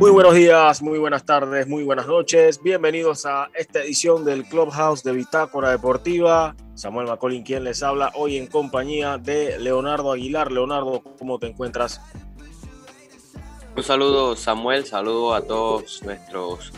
Muy buenos días, muy buenas tardes, muy buenas noches. Bienvenidos a esta edición del Clubhouse de Bitácora Deportiva. Samuel Macolín quien les habla hoy en compañía de Leonardo Aguilar. Leonardo, ¿cómo te encuentras? Un saludo Samuel, saludo a todos nuestros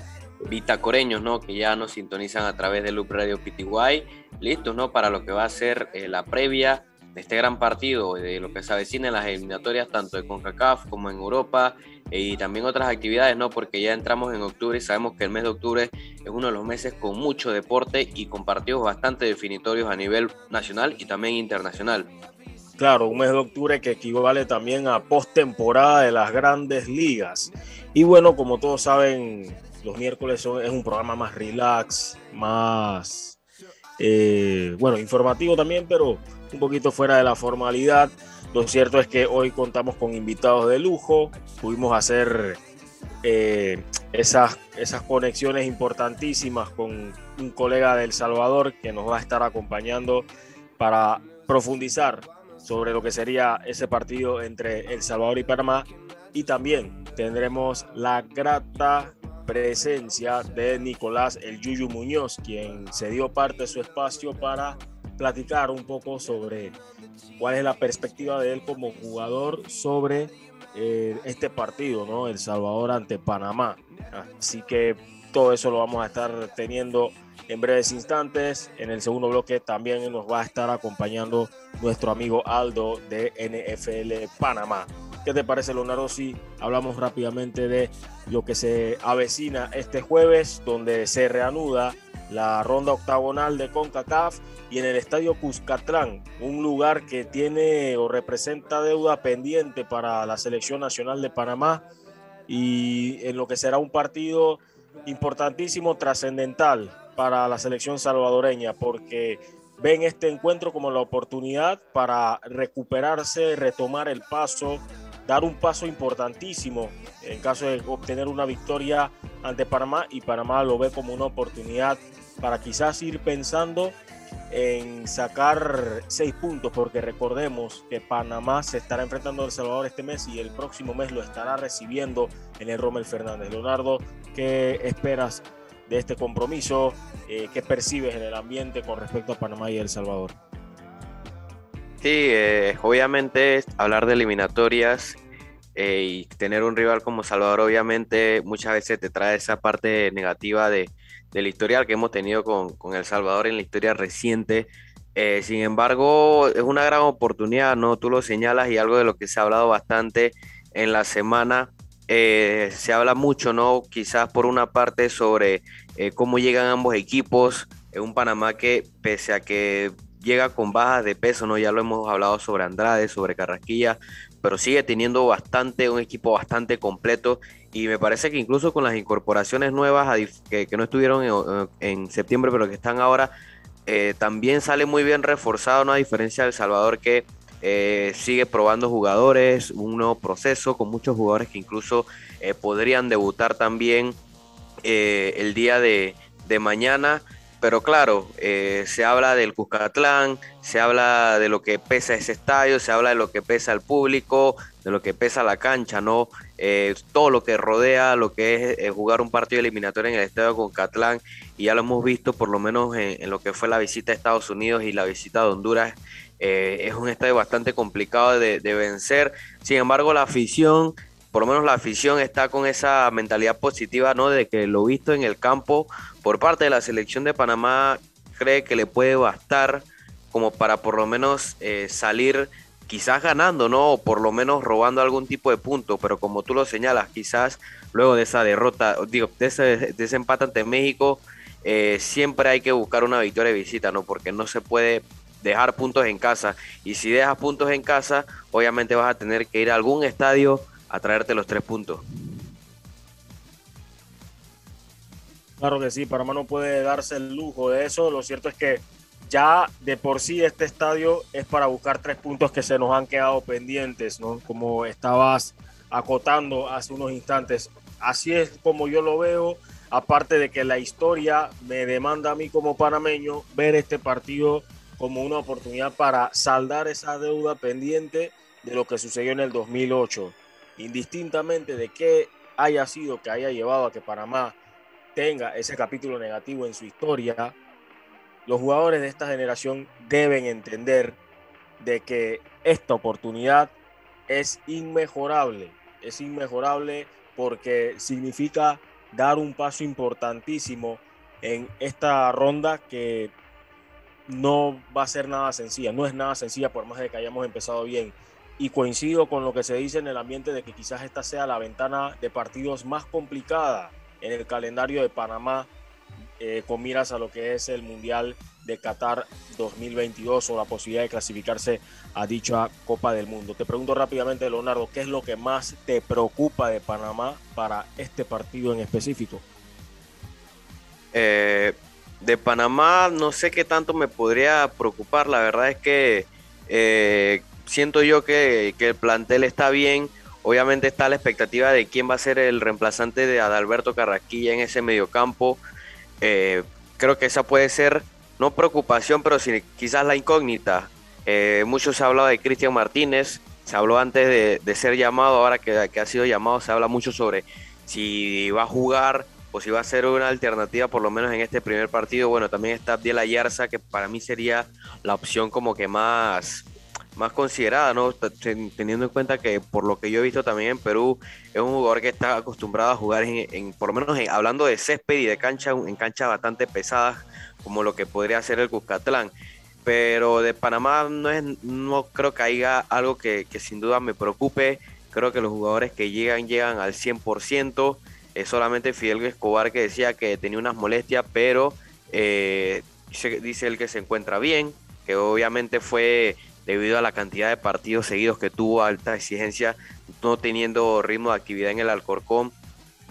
bitacoreños, ¿no? Que ya nos sintonizan a través de Loop Radio PTY, listos, ¿no? Para lo que va a ser eh, la previa de este gran partido, de lo que se avecina en las eliminatorias, tanto de CONCACAF como en Europa, y también otras actividades, ¿no? Porque ya entramos en octubre y sabemos que el mes de octubre es uno de los meses con mucho deporte y con partidos bastante definitorios a nivel nacional y también internacional. Claro, un mes de octubre que equivale también a postemporada de las grandes ligas. Y bueno, como todos saben, los miércoles es un programa más relax, más, eh, bueno, informativo también, pero un poquito fuera de la formalidad. Lo cierto es que hoy contamos con invitados de lujo, pudimos hacer eh, esas, esas conexiones importantísimas con un colega de El Salvador que nos va a estar acompañando para profundizar sobre lo que sería ese partido entre El Salvador y Panamá. Y también tendremos la grata presencia de Nicolás El Yuyu Muñoz, quien se dio parte de su espacio para platicar un poco sobre cuál es la perspectiva de él como jugador sobre eh, este partido, ¿no? El Salvador ante Panamá. Así que todo eso lo vamos a estar teniendo en breves instantes. En el segundo bloque también nos va a estar acompañando nuestro amigo Aldo de NFL Panamá. ¿Qué te parece, Leonardo? Si hablamos rápidamente de lo que se avecina este jueves, donde se reanuda la ronda octagonal de CONCACAF y en el estadio Cuscatlán, un lugar que tiene o representa deuda pendiente para la selección nacional de Panamá y en lo que será un partido importantísimo, trascendental para la selección salvadoreña, porque ven este encuentro como la oportunidad para recuperarse, retomar el paso, dar un paso importantísimo en caso de obtener una victoria ante Panamá y Panamá lo ve como una oportunidad para quizás ir pensando en sacar seis puntos, porque recordemos que Panamá se estará enfrentando a El Salvador este mes y el próximo mes lo estará recibiendo en el Rommel Fernández. Leonardo, ¿qué esperas de este compromiso? Eh, ¿Qué percibes en el ambiente con respecto a Panamá y El Salvador? Sí, eh, obviamente hablar de eliminatorias eh, y tener un rival como Salvador, obviamente muchas veces te trae esa parte negativa de del historial que hemos tenido con, El Salvador en la historia reciente. Eh, sin embargo, es una gran oportunidad, ¿no? Tú lo señalas y algo de lo que se ha hablado bastante en la semana. Eh, se habla mucho, ¿no? Quizás por una parte sobre eh, cómo llegan ambos equipos. en un Panamá que, pese a que llega con bajas de peso, ¿no? Ya lo hemos hablado sobre Andrade, sobre Carrasquilla, pero sigue teniendo bastante, un equipo bastante completo y me parece que incluso con las incorporaciones nuevas que, no estuvieron en, septiembre, pero que están ahora, eh, también sale muy bien reforzado, ¿no? a diferencia del Salvador que eh, sigue probando jugadores, un nuevo proceso con muchos jugadores que incluso eh, podrían debutar también el día de, de mañana. Pero claro, eh, se habla del Cuscatlán, se habla de lo que pesa ese estadio, se habla de lo que pesa el público, de lo que pesa la cancha, ¿no? Eh, todo lo que rodea lo que es eh, jugar un partido eliminatorio en el estadio Cuscatlán, y ya lo hemos visto por lo menos en, lo que fue la visita a Estados Unidos y la visita a Honduras. es un estadio bastante complicado de vencer. Sin embargo, la afición por lo menos la afición está con esa mentalidad positiva, ¿no? De que lo visto en el campo por parte de la selección de Panamá cree que le puede bastar como para por lo menos eh, salir quizás ganando, ¿no? O por lo menos robando algún tipo de punto, pero como tú lo señalas, quizás luego de esa derrota, digo, de ese, empate ante México, eh, siempre hay que buscar una victoria de visita, ¿no? Porque no se puede dejar puntos en casa. Y si dejas puntos en casa, obviamente vas a tener que ir a algún estadio a traerte los tres puntos. Claro que sí, Panamá no puede darse el lujo de eso. Lo cierto es que ya de por sí este estadio es para buscar tres puntos que se nos han quedado pendientes, ¿no? Como estabas acotando hace unos instantes. Así es como yo lo veo, aparte de que la historia me demanda a mí como panameño ver este partido como una oportunidad para saldar esa deuda pendiente de lo que sucedió en el 2008 indistintamente de qué haya sido que haya llevado a que Panamá tenga ese capítulo negativo en su historia, los jugadores de esta generación deben entender de que esta oportunidad es inmejorable, es inmejorable porque significa dar un paso importantísimo en esta ronda que no va a ser nada sencilla, no es nada sencilla por más de que hayamos empezado bien. Y coincido con lo que se dice en el ambiente de que quizás esta sea la ventana de partidos más complicada en el calendario de Panamá eh, con miras a lo que es el Mundial de Qatar 2022 o la posibilidad de clasificarse a dicha Copa del Mundo. Te pregunto rápidamente, Leonardo, ¿qué es lo que más te preocupa de Panamá para este partido en específico? Eh, de Panamá no sé qué tanto me podría preocupar, la verdad es que eh, siento yo que, que, el plantel está bien, obviamente está la expectativa de quién va a ser el reemplazante de Adalberto Carrasquilla en ese mediocampo, eh, creo que esa puede ser no preocupación, pero sí, quizás la incógnita. Eh, mucho se ha hablado de Cristian Martínez, se habló antes de, ser llamado, ahora que, que ha sido llamado se habla mucho sobre si va a jugar o si va a ser una alternativa, por lo menos en este primer partido. Bueno, también está Abdiel Ayarza, que para mí sería la opción como que más, más considerada, ¿no? Teniendo en cuenta que por lo que yo he visto también en Perú, es un jugador que está acostumbrado a jugar en, por lo menos hablando de césped y de cancha, en canchas bastante pesadas, como lo que podría ser el Cuscatlán. Pero de Panamá no, es, no creo que haya algo que, que sin duda me preocupe. Creo que los jugadores que llegan, llegan al 100%. Es solamente Fidel Escobar que decía que tenía unas molestias, pero eh, dice, dice él que se encuentra bien, que obviamente fue debido a la cantidad de partidos seguidos que tuvo, alta exigencia, no teniendo ritmo de actividad en el Alcorcón.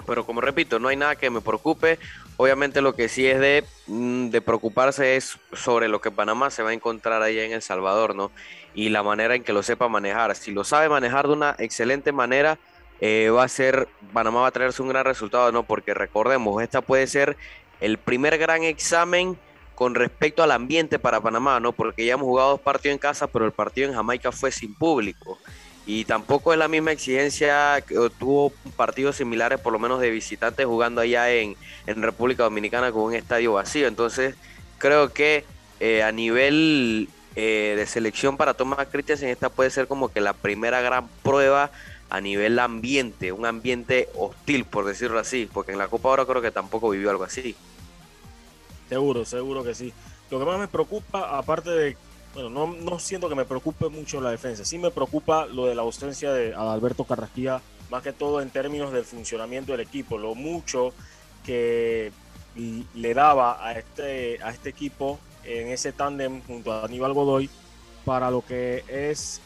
Pero como repito, no hay nada que me preocupe. Obviamente lo que sí es de, mm, preocuparse es sobre lo que Panamá se va a encontrar allá en El Salvador, ¿no? Y la manera en que lo sepa manejar. Si lo sabe manejar de una excelente manera, eh, va a ser, Panamá va a traerse un gran resultado, ¿no? Porque recordemos, esta puede ser el primer gran examen con respecto al ambiente para Panamá, ¿no? Porque ya hemos jugado dos partidos en casa, pero el partido en Jamaica fue sin público. Y tampoco es la misma exigencia que tuvo partidos similares, por lo menos de visitantes, jugando allá en, en República Dominicana con un estadio vacío. Entonces, creo que eh, a nivel eh, de selección para Tomás Christensen, esta puede ser como que la primera gran prueba a nivel ambiente, un ambiente hostil, por decirlo así, porque en la Copa ahora creo que tampoco vivió algo así. Seguro, seguro que sí. Lo que más me preocupa, aparte de, bueno, no, no siento que me preocupe mucho la defensa, sí me preocupa lo de la ausencia de Adalberto Carrasquilla, más que todo en términos del funcionamiento del equipo, lo mucho que le daba a este, a este equipo en ese tándem junto a Aníbal Godoy para lo que es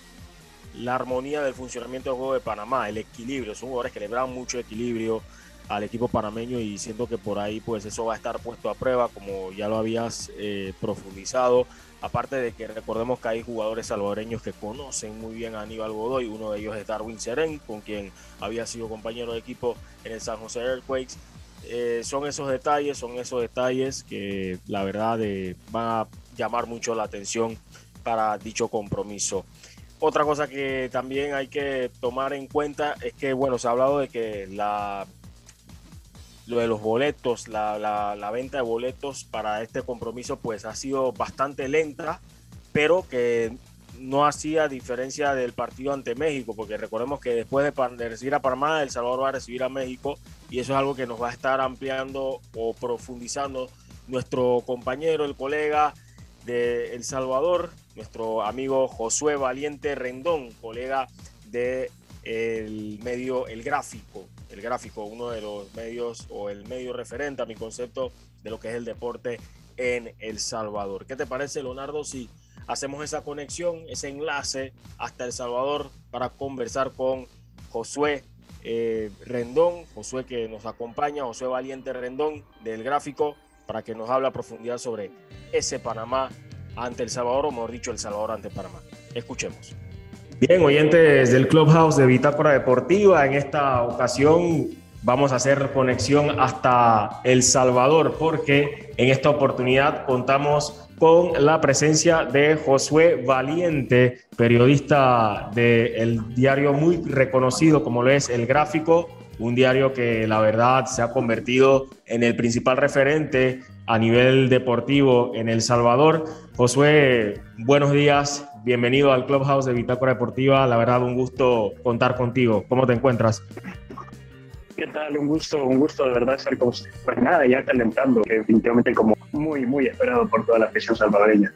la armonía del funcionamiento del juego de Panamá, el equilibrio. Son jugadores que le dan mucho equilibrio al equipo panameño y siento que por ahí pues eso va a estar puesto a prueba como ya lo habías eh, profundizado. Aparte de que recordemos que hay jugadores salvadoreños que conocen muy bien a Aníbal Godoy, uno de ellos es Darwin Seren, con quien había sido compañero de equipo en el San José Earthquakes. Eh, son esos detalles, son esos detalles que la verdad eh, van a llamar mucho la atención para dicho compromiso. Otra cosa que también hay que tomar en cuenta es que, bueno, se ha hablado de que la, lo de los boletos, la, la, venta de boletos para este compromiso, pues ha sido bastante lenta, pero que no hacía diferencia del partido ante México, porque recordemos que después de, recibir a Panamá, El Salvador va a recibir a México, y eso es algo que nos va a estar ampliando o profundizando nuestro compañero, el colega de El Salvador, nuestro amigo Josué Valiente Rendón, colega de medio El Gráfico, el Gráfico, uno de los medios o el medio referente a mi concepto de lo que es el deporte en El Salvador. ¿Qué te parece, Leonardo, si hacemos esa conexión, ese enlace hasta El Salvador para conversar con Josué eh, Rendón, Josué que nos acompaña, Josué Valiente Rendón del Gráfico, para que nos hable a profundidad sobre ese Panamá ante El Salvador, o mejor dicho, El Salvador ante Panamá. Escuchemos. Bien, oyentes del Clubhouse de Bitácora Deportiva, en esta ocasión vamos a hacer conexión hasta El Salvador, porque en esta oportunidad contamos con la presencia de Josué Valiente, periodista del diario muy reconocido como lo es El Gráfico, un diario que la verdad se ha convertido en el principal referente a nivel deportivo en El Salvador. Josué, buenos días, bienvenido al Clubhouse de Bitácora Deportiva. La verdad, un gusto contar contigo. ¿Cómo te encuentras? ¿Qué tal? Un gusto, un gusto de verdad estar con usted. Pues nada, ya calentando, que definitivamente como muy, muy esperado por toda la afición salvadoreña.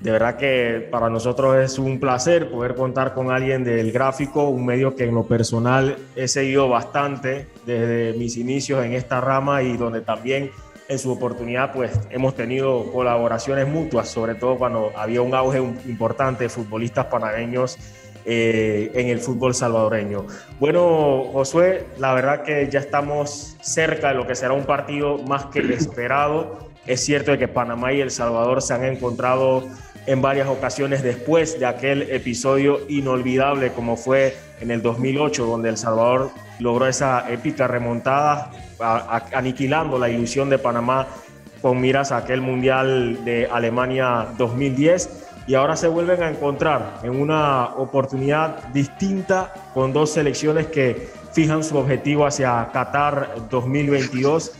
De verdad que para nosotros es un placer poder contar con alguien del gráfico, un medio que en lo personal he seguido bastante desde mis inicios en esta rama y donde también en su oportunidad pues hemos tenido colaboraciones mutuas, sobre todo cuando había un auge importante de futbolistas panameños eh, en el fútbol salvadoreño. Bueno, Josué, la verdad que ya estamos cerca de lo que será un partido más que esperado. Es cierto de que Panamá y El Salvador se han encontrado en varias ocasiones después de aquel episodio inolvidable como fue en el 2008, donde El Salvador logró esa épica remontada, aniquilando la ilusión de Panamá con miras a aquel Mundial de Alemania 2010 y ahora se vuelven a encontrar en una oportunidad distinta con dos selecciones que fijan su objetivo hacia Qatar 2022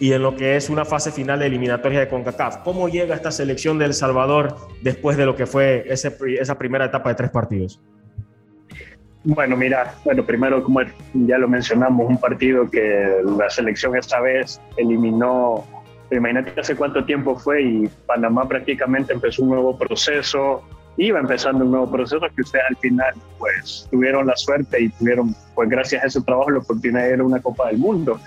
y en lo que es una fase final de eliminatoria de CONCACAF. ¿Cómo llega esta selección de El Salvador después de lo que fue esa primera etapa de tres partidos? Bueno, mira, bueno, primero, como ya lo mencionamos, un partido que la selección esta vez eliminó imagínate hace cuánto tiempo fue y Panamá prácticamente empezó un nuevo proceso, iba empezando un nuevo proceso que ustedes al final pues tuvieron la suerte y tuvieron pues gracias a ese trabajo la oportunidad de ir a una Copa del Mundo.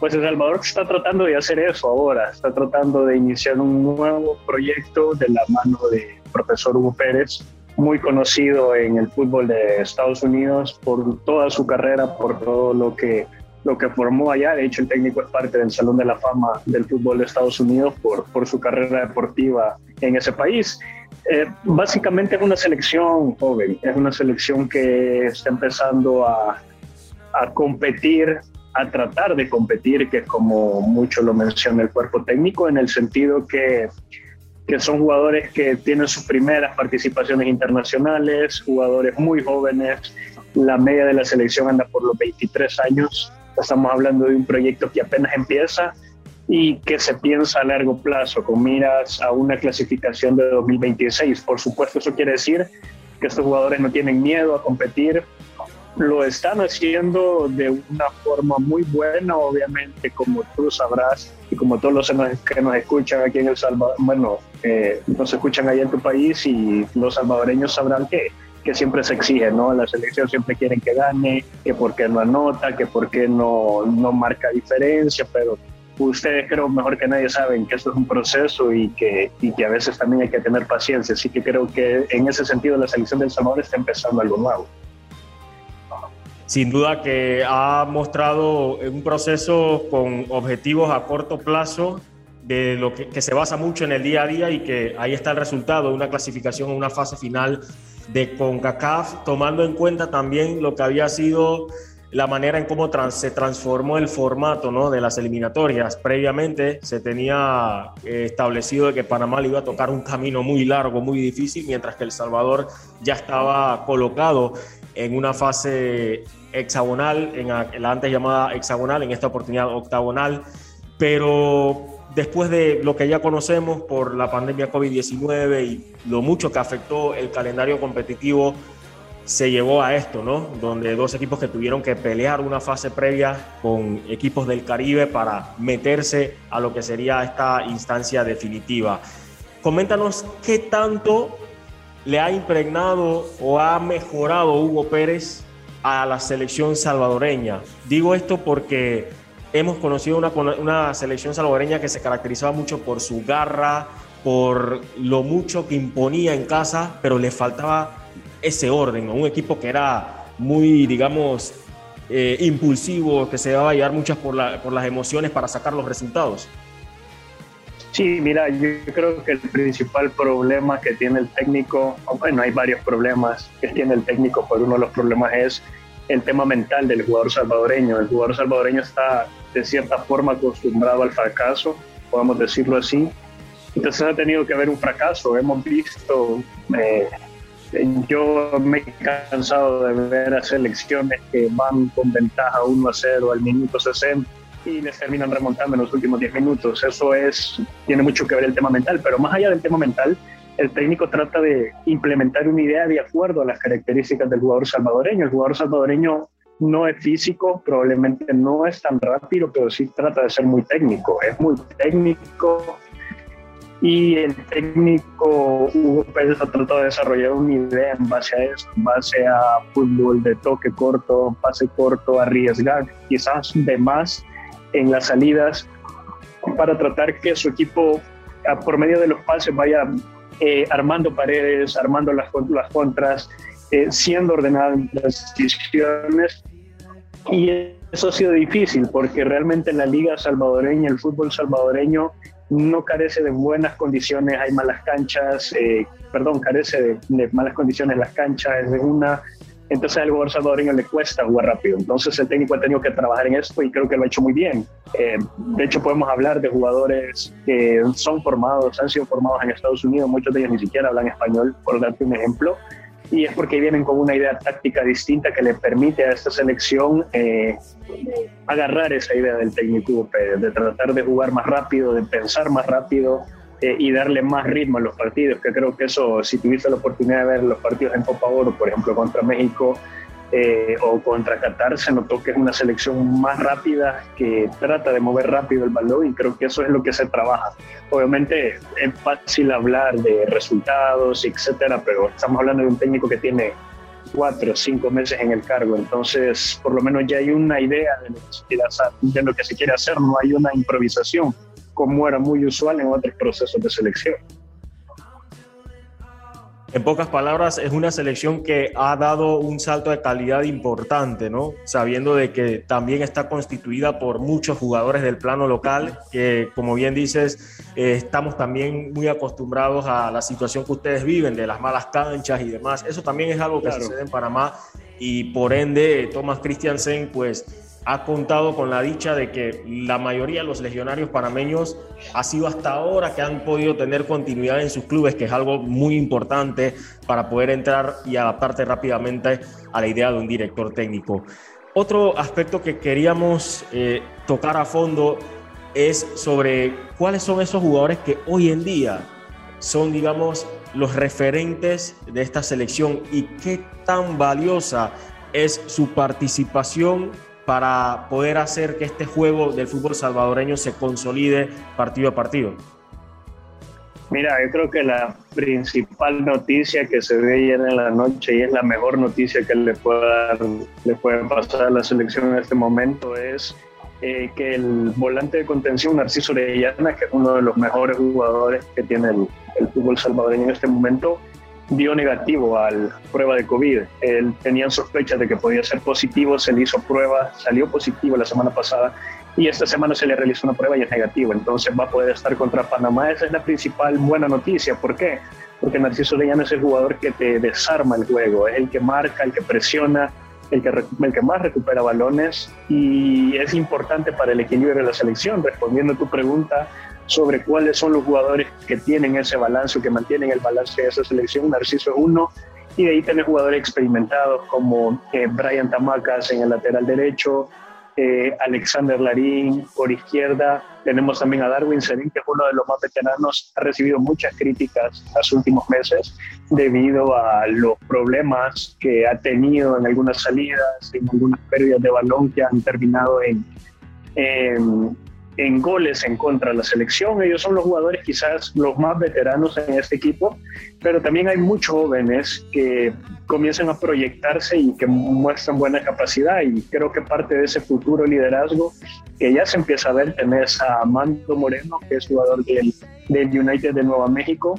Pues El Salvador está tratando de hacer eso ahora, está tratando de iniciar un nuevo proyecto de la mano de profesor Hugo Pérez, muy conocido en el fútbol de Estados Unidos por toda su carrera, por todo lo que lo que formó allá. De hecho, el técnico es parte del Salón de la Fama del fútbol de Estados Unidos por, por su carrera deportiva en ese país. Eh, básicamente es una selección joven, es una selección que está empezando a, a competir, a tratar de competir, que como mucho lo menciona el cuerpo técnico, en el sentido que, que son jugadores que tienen sus primeras participaciones internacionales, jugadores muy jóvenes, la media de la selección anda por los 23 años, Estamos hablando de un proyecto que apenas empieza y que se piensa a largo plazo, con miras a una clasificación de 2026. Por supuesto, eso quiere decir que estos jugadores no tienen miedo a competir, lo están haciendo de una forma muy buena, obviamente, como tú sabrás y como todos los que nos escuchan aquí en El Salvador, bueno, eh, nos escuchan ahí en tu país y los salvadoreños sabrán que que siempre se exige, ¿no? La selección siempre quieren que gane, que por qué no anota, que por qué no, no marca diferencia, pero ustedes creo mejor que nadie saben que esto es un proceso y que, y que a veces también hay que tener paciencia. Así que creo que en ese sentido la selección del Salvador está empezando algo nuevo. Sin duda que ha mostrado un proceso con objetivos a corto plazo de lo que, se basa mucho en el día a día y que ahí está el resultado de una clasificación en una fase final de CONCACAF, tomando en cuenta también lo que había sido la manera en cómo se transformó el formato ¿no? de las eliminatorias. Previamente se tenía eh, establecido que Panamá le iba a tocar un camino muy largo, muy difícil, mientras que El Salvador ya estaba colocado en una fase hexagonal, en la antes llamada hexagonal, en esta oportunidad octagonal, pero después de lo que ya conocemos por la pandemia COVID-19 y lo mucho que afectó el calendario competitivo, se llevó a esto, ¿no? Donde dos equipos que tuvieron que pelear una fase previa con equipos del Caribe para meterse a lo que sería esta instancia definitiva. Coméntanos qué tanto le ha impregnado o ha mejorado Hugo Pérez a la selección salvadoreña. Digo esto porque hemos conocido una, una selección salvadoreña que se caracterizaba mucho por su garra, por lo mucho que imponía en casa, pero le faltaba ese orden, un equipo que era muy, digamos, eh, impulsivo, que se daba a llevar muchas por, por las emociones para sacar los resultados. Sí, mira, yo creo que el principal problema que tiene el técnico, bueno, hay varios problemas que tiene el técnico, pero uno de los problemas es el tema mental del jugador salvadoreño. El jugador salvadoreño está de cierta forma acostumbrado al fracaso, podemos decirlo así. Entonces ha tenido que haber un fracaso. Hemos visto eh, yo me he cansado de ver a selecciones que van con ventaja 1 a 0 al minuto 60 y les terminan remontando en los últimos 10 minutos. Eso es, tiene mucho que ver el tema mental, pero más allá del tema mental, el técnico trata de implementar una idea de acuerdo a las características del jugador salvadoreño. El jugador salvadoreño no es físico, probablemente no es tan rápido, pero sí trata de ser muy técnico. Es muy técnico y el técnico Hugo Pérez ha tratado de desarrollar una idea en base a eso, en base a fútbol de toque corto, pase corto, arriesgar quizás de más en las salidas para tratar que su equipo por medio de los pases vaya eh, armando paredes, armando las, las contras, eh, siendo ordenadas las decisiones. Y eso ha sido difícil porque realmente la liga salvadoreña, el fútbol salvadoreño, no carece de buenas condiciones, hay malas canchas, eh, perdón, carece de, de, malas condiciones las canchas, es de una entonces al jugador salvadoreño le cuesta jugar rápido. Entonces el técnico ha tenido que trabajar en esto y creo que lo ha hecho muy bien. Eh, de hecho podemos hablar de jugadores que son formados, han sido formados en Estados Unidos, muchos de ellos ni siquiera hablan español, por darte un ejemplo. Y es porque vienen con una idea táctica distinta que le permite a esta selección eh, agarrar esa idea del técnico de tratar de jugar más rápido, de pensar más rápido, eh, y darle más ritmo a los partidos, que creo que eso, si tuviste la oportunidad de ver los partidos en Copa Oro, por ejemplo, contra México eh, o contra Qatar, se notó que es una selección más rápida, que trata de mover rápido el balón y creo que eso es lo que se trabaja. Obviamente es fácil hablar de resultados, etcétera, pero estamos hablando de un técnico que tiene cuatro o cinco meses en el cargo, entonces por lo menos ya hay una idea de de lo que se quiere hacer, no hay una improvisación como era muy usual en otros procesos de selección. En pocas palabras, es una selección que ha dado un salto de calidad importante, ¿no? Sabiendo de que también está constituida por muchos jugadores del plano local, que como bien dices, eh, estamos también muy acostumbrados a la situación que ustedes viven, de las malas canchas y demás. Eso también es algo que sucede en Panamá y por ende Thomas Christiansen, pues ha contado con la dicha de que la mayoría de los legionarios panameños ha sido hasta ahora que han podido tener continuidad en sus clubes, que es algo muy importante para poder entrar y adaptarte rápidamente a la idea de un director técnico. Otro aspecto que queríamos eh, tocar a fondo es sobre cuáles son esos jugadores que hoy en día son, digamos, los referentes de esta selección y qué tan valiosa es su participación para poder hacer que este juego del fútbol salvadoreño se consolide partido a partido? Mira, yo creo que la principal noticia que se ve ayer en la noche y es la mejor noticia que le puede, le puede pasar a la selección en este momento es eh, que el volante de contención, Narciso Orellana, que es uno de los mejores jugadores que tiene el, el fútbol salvadoreño en este momento, dio negativo a la prueba de COVID. Él tenía sospechas de que podía ser positivo, se le hizo prueba, salió positivo la semana pasada y esta semana se le realizó una prueba y es negativo. Entonces va a poder estar contra Panamá. Esa es la principal buena noticia. ¿Por qué? Porque Narciso Orellana es el jugador que te desarma el juego, es el que marca, el que presiona, el que, el que más recupera balones y es importante para el equilibrio de la selección. Respondiendo a tu pregunta, sobre cuáles son los jugadores que tienen ese balance, que mantienen el balance de esa selección. Narciso es uno, y de ahí tenés jugadores experimentados como eh, Brian Tamacas en el lateral derecho, eh, Alexander Larín por izquierda. Tenemos también a Darwin Serín, que es uno de los más veteranos, ha recibido muchas críticas en los últimos meses debido a los problemas que ha tenido en algunas salidas, en algunas pérdidas de balón que han terminado en, en en goles en contra de la selección. Ellos son los jugadores quizás los más veteranos en este equipo, pero también hay muchos jóvenes que comienzan a proyectarse y que muestran buena capacidad y creo que parte de ese futuro liderazgo que ya se empieza a ver, tenés a Mando Moreno, que es jugador del, del United de Nueva México,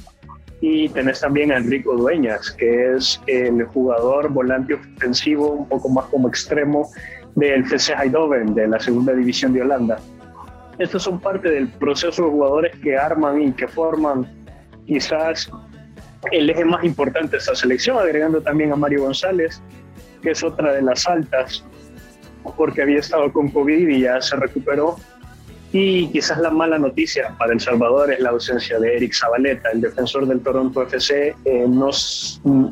y tenés también a Enrico Dueñas, que es el jugador volante ofensivo, un poco más como extremo del FC Eindhoven, de la segunda división de Holanda estos son parte del proceso de jugadores que arman y que forman quizás el eje más importante de esta selección, agregando también a Mario González, que es otra de las altas, porque había estado con COVID y ya se recuperó. Y quizás la mala noticia para El Salvador es la ausencia de Eric Zabaleta, el defensor del Toronto FC. Eh, nos mm,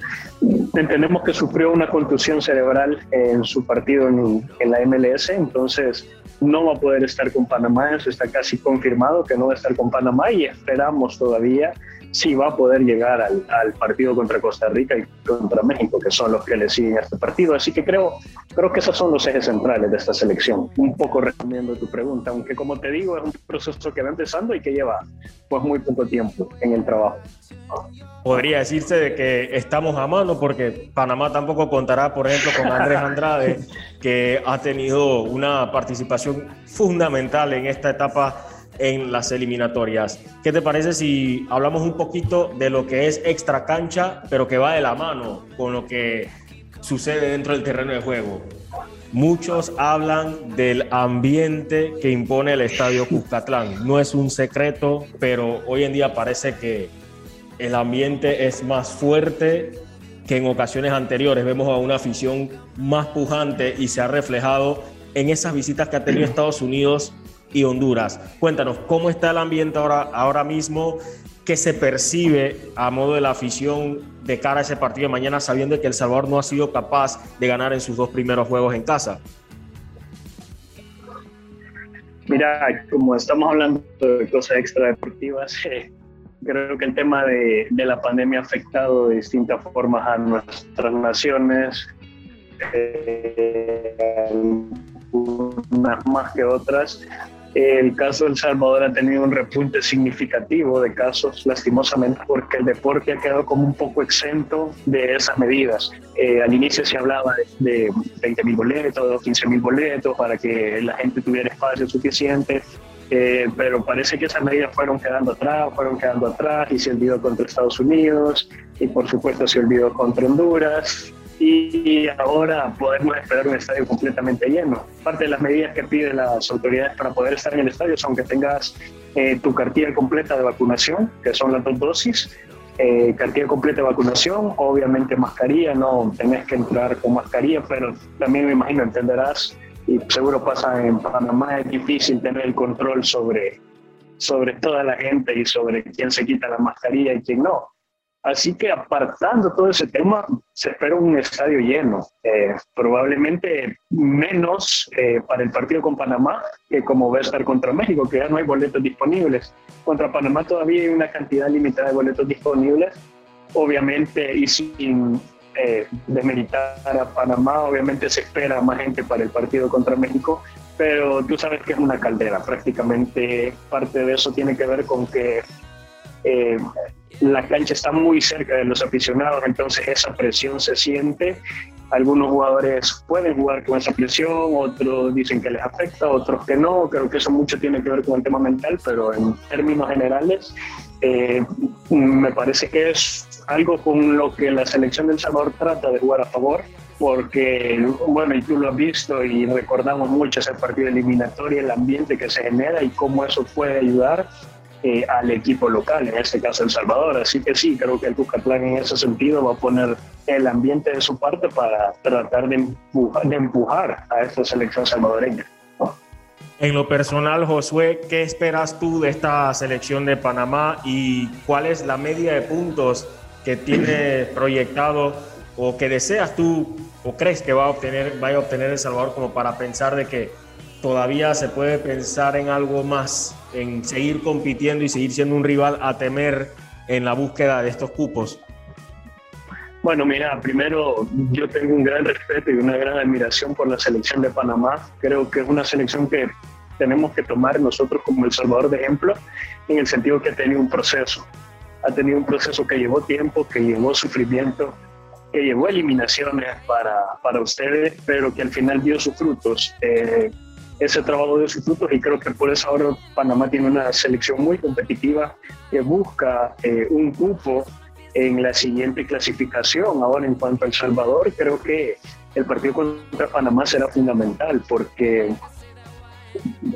entendemos que sufrió una contusión cerebral en su partido en, en la MLS, entonces no va a poder estar con Panamá, eso está casi confirmado que no va a estar con Panamá y esperamos todavía si va a poder llegar al, al, partido contra Costa Rica y contra México, que son los que le siguen a este partido. Así que creo, creo que esos son los ejes centrales de esta selección. Un poco respondiendo tu pregunta, aunque como te digo, es un proceso que va empezando y que lleva pues muy poco tiempo en el trabajo. Podría decirse de que estamos a mano porque Panamá tampoco contará, por ejemplo, con Andrés Andrade, que ha tenido una participación fundamental en esta etapa en las eliminatorias. ¿Qué te parece si hablamos un poquito de lo que es extra cancha, pero que va de la mano con lo que sucede dentro del terreno de juego? Muchos hablan del ambiente que impone el estadio Cuscatlán. No es un secreto, pero hoy en día parece que el ambiente es más fuerte que en ocasiones anteriores. Vemos a una afición más pujante y se ha reflejado en esas visitas que ha tenido Estados Unidos y Honduras. Cuéntanos, ¿cómo está el ambiente ahora, ahora mismo? ¿Qué se percibe a modo de la afición de cara a ese partido de mañana, sabiendo que El Salvador no ha sido capaz de ganar en sus dos primeros juegos en casa? Mira, como estamos hablando de cosas extradeportivas, eh, creo que el tema de, de, la pandemia ha afectado de distintas formas a nuestras naciones, eh, unas más que otras. El caso de El Salvador ha tenido un repunte significativo de casos, lastimosamente, porque el deporte ha quedado como un poco exento de esas medidas. Eh, al inicio se hablaba de, de 20 mil boletos, 15 mil boletos para que la gente tuviera espacio suficiente. Eh, pero parece que esas medidas fueron quedando atrás, fueron quedando atrás y se olvidó contra Estados Unidos y por supuesto se olvidó contra Honduras y ahora podemos esperar un estadio completamente lleno. Parte de las medidas que piden las autoridades para poder estar en el estadio son que tengas eh, tu cartilla completa de vacunación, que son las dos dosis, eh, cartilla completa de vacunación, obviamente mascarilla, no tenés que entrar con mascarilla, pero también me imagino entenderás, y seguro pasa en Panamá, es difícil tener el control sobre, sobre toda la gente y sobre quién se quita la mascarilla y quién no. Así que apartando todo ese tema, se espera un estadio lleno, eh, probablemente menos eh, para el partido con Panamá que como va a estar contra México, que ya no hay boletos disponibles. Contra Panamá todavía hay una cantidad limitada de boletos disponibles, obviamente, y sin eh, desmeritar a Panamá, obviamente se espera más gente para el partido contra México, pero tú sabes que es una caldera, prácticamente parte de eso tiene que ver con que eh, la cancha está muy cerca de los aficionados, entonces esa presión se siente. Algunos jugadores pueden jugar con esa presión, otros dicen que les afecta, otros que no. Creo que eso mucho tiene que ver con el tema mental, pero en términos generales eh, me parece que es algo con lo que la selección del Salvador trata de jugar a favor, porque, bueno, y tú lo has visto y recordamos mucho ese partido eliminatorio, el ambiente que se genera y cómo eso puede ayudar eh, al equipo local, en este caso El Salvador. Así que sí, creo que el Cucatlán en ese sentido va a poner el ambiente de su parte para tratar de empujar, de a esta selección salvadoreña. En lo personal, Josué, ¿qué esperas tú de esta selección de Panamá y cuál es la media de puntos que tiene proyectado o que deseas tú o crees que va a obtener, vaya a obtener El Salvador como para pensar de que todavía se puede pensar en algo más, en seguir compitiendo y seguir siendo un rival a temer en la búsqueda de estos cupos? Bueno, mira, primero yo tengo un gran respeto y una gran admiración por la selección de Panamá. Creo que es una selección que tenemos que tomar nosotros como El Salvador de ejemplo, en el sentido que ha tenido un proceso. Ha tenido un proceso que llevó tiempo, que llevó sufrimiento, que llevó eliminaciones para, para ustedes, pero que al final dio sus frutos. Eh, ese trabajo de sus frutos y creo que por eso ahora Panamá tiene una selección muy competitiva que busca eh, un cupo en la siguiente clasificación. Ahora en cuanto a El Salvador, creo que el partido contra Panamá será fundamental porque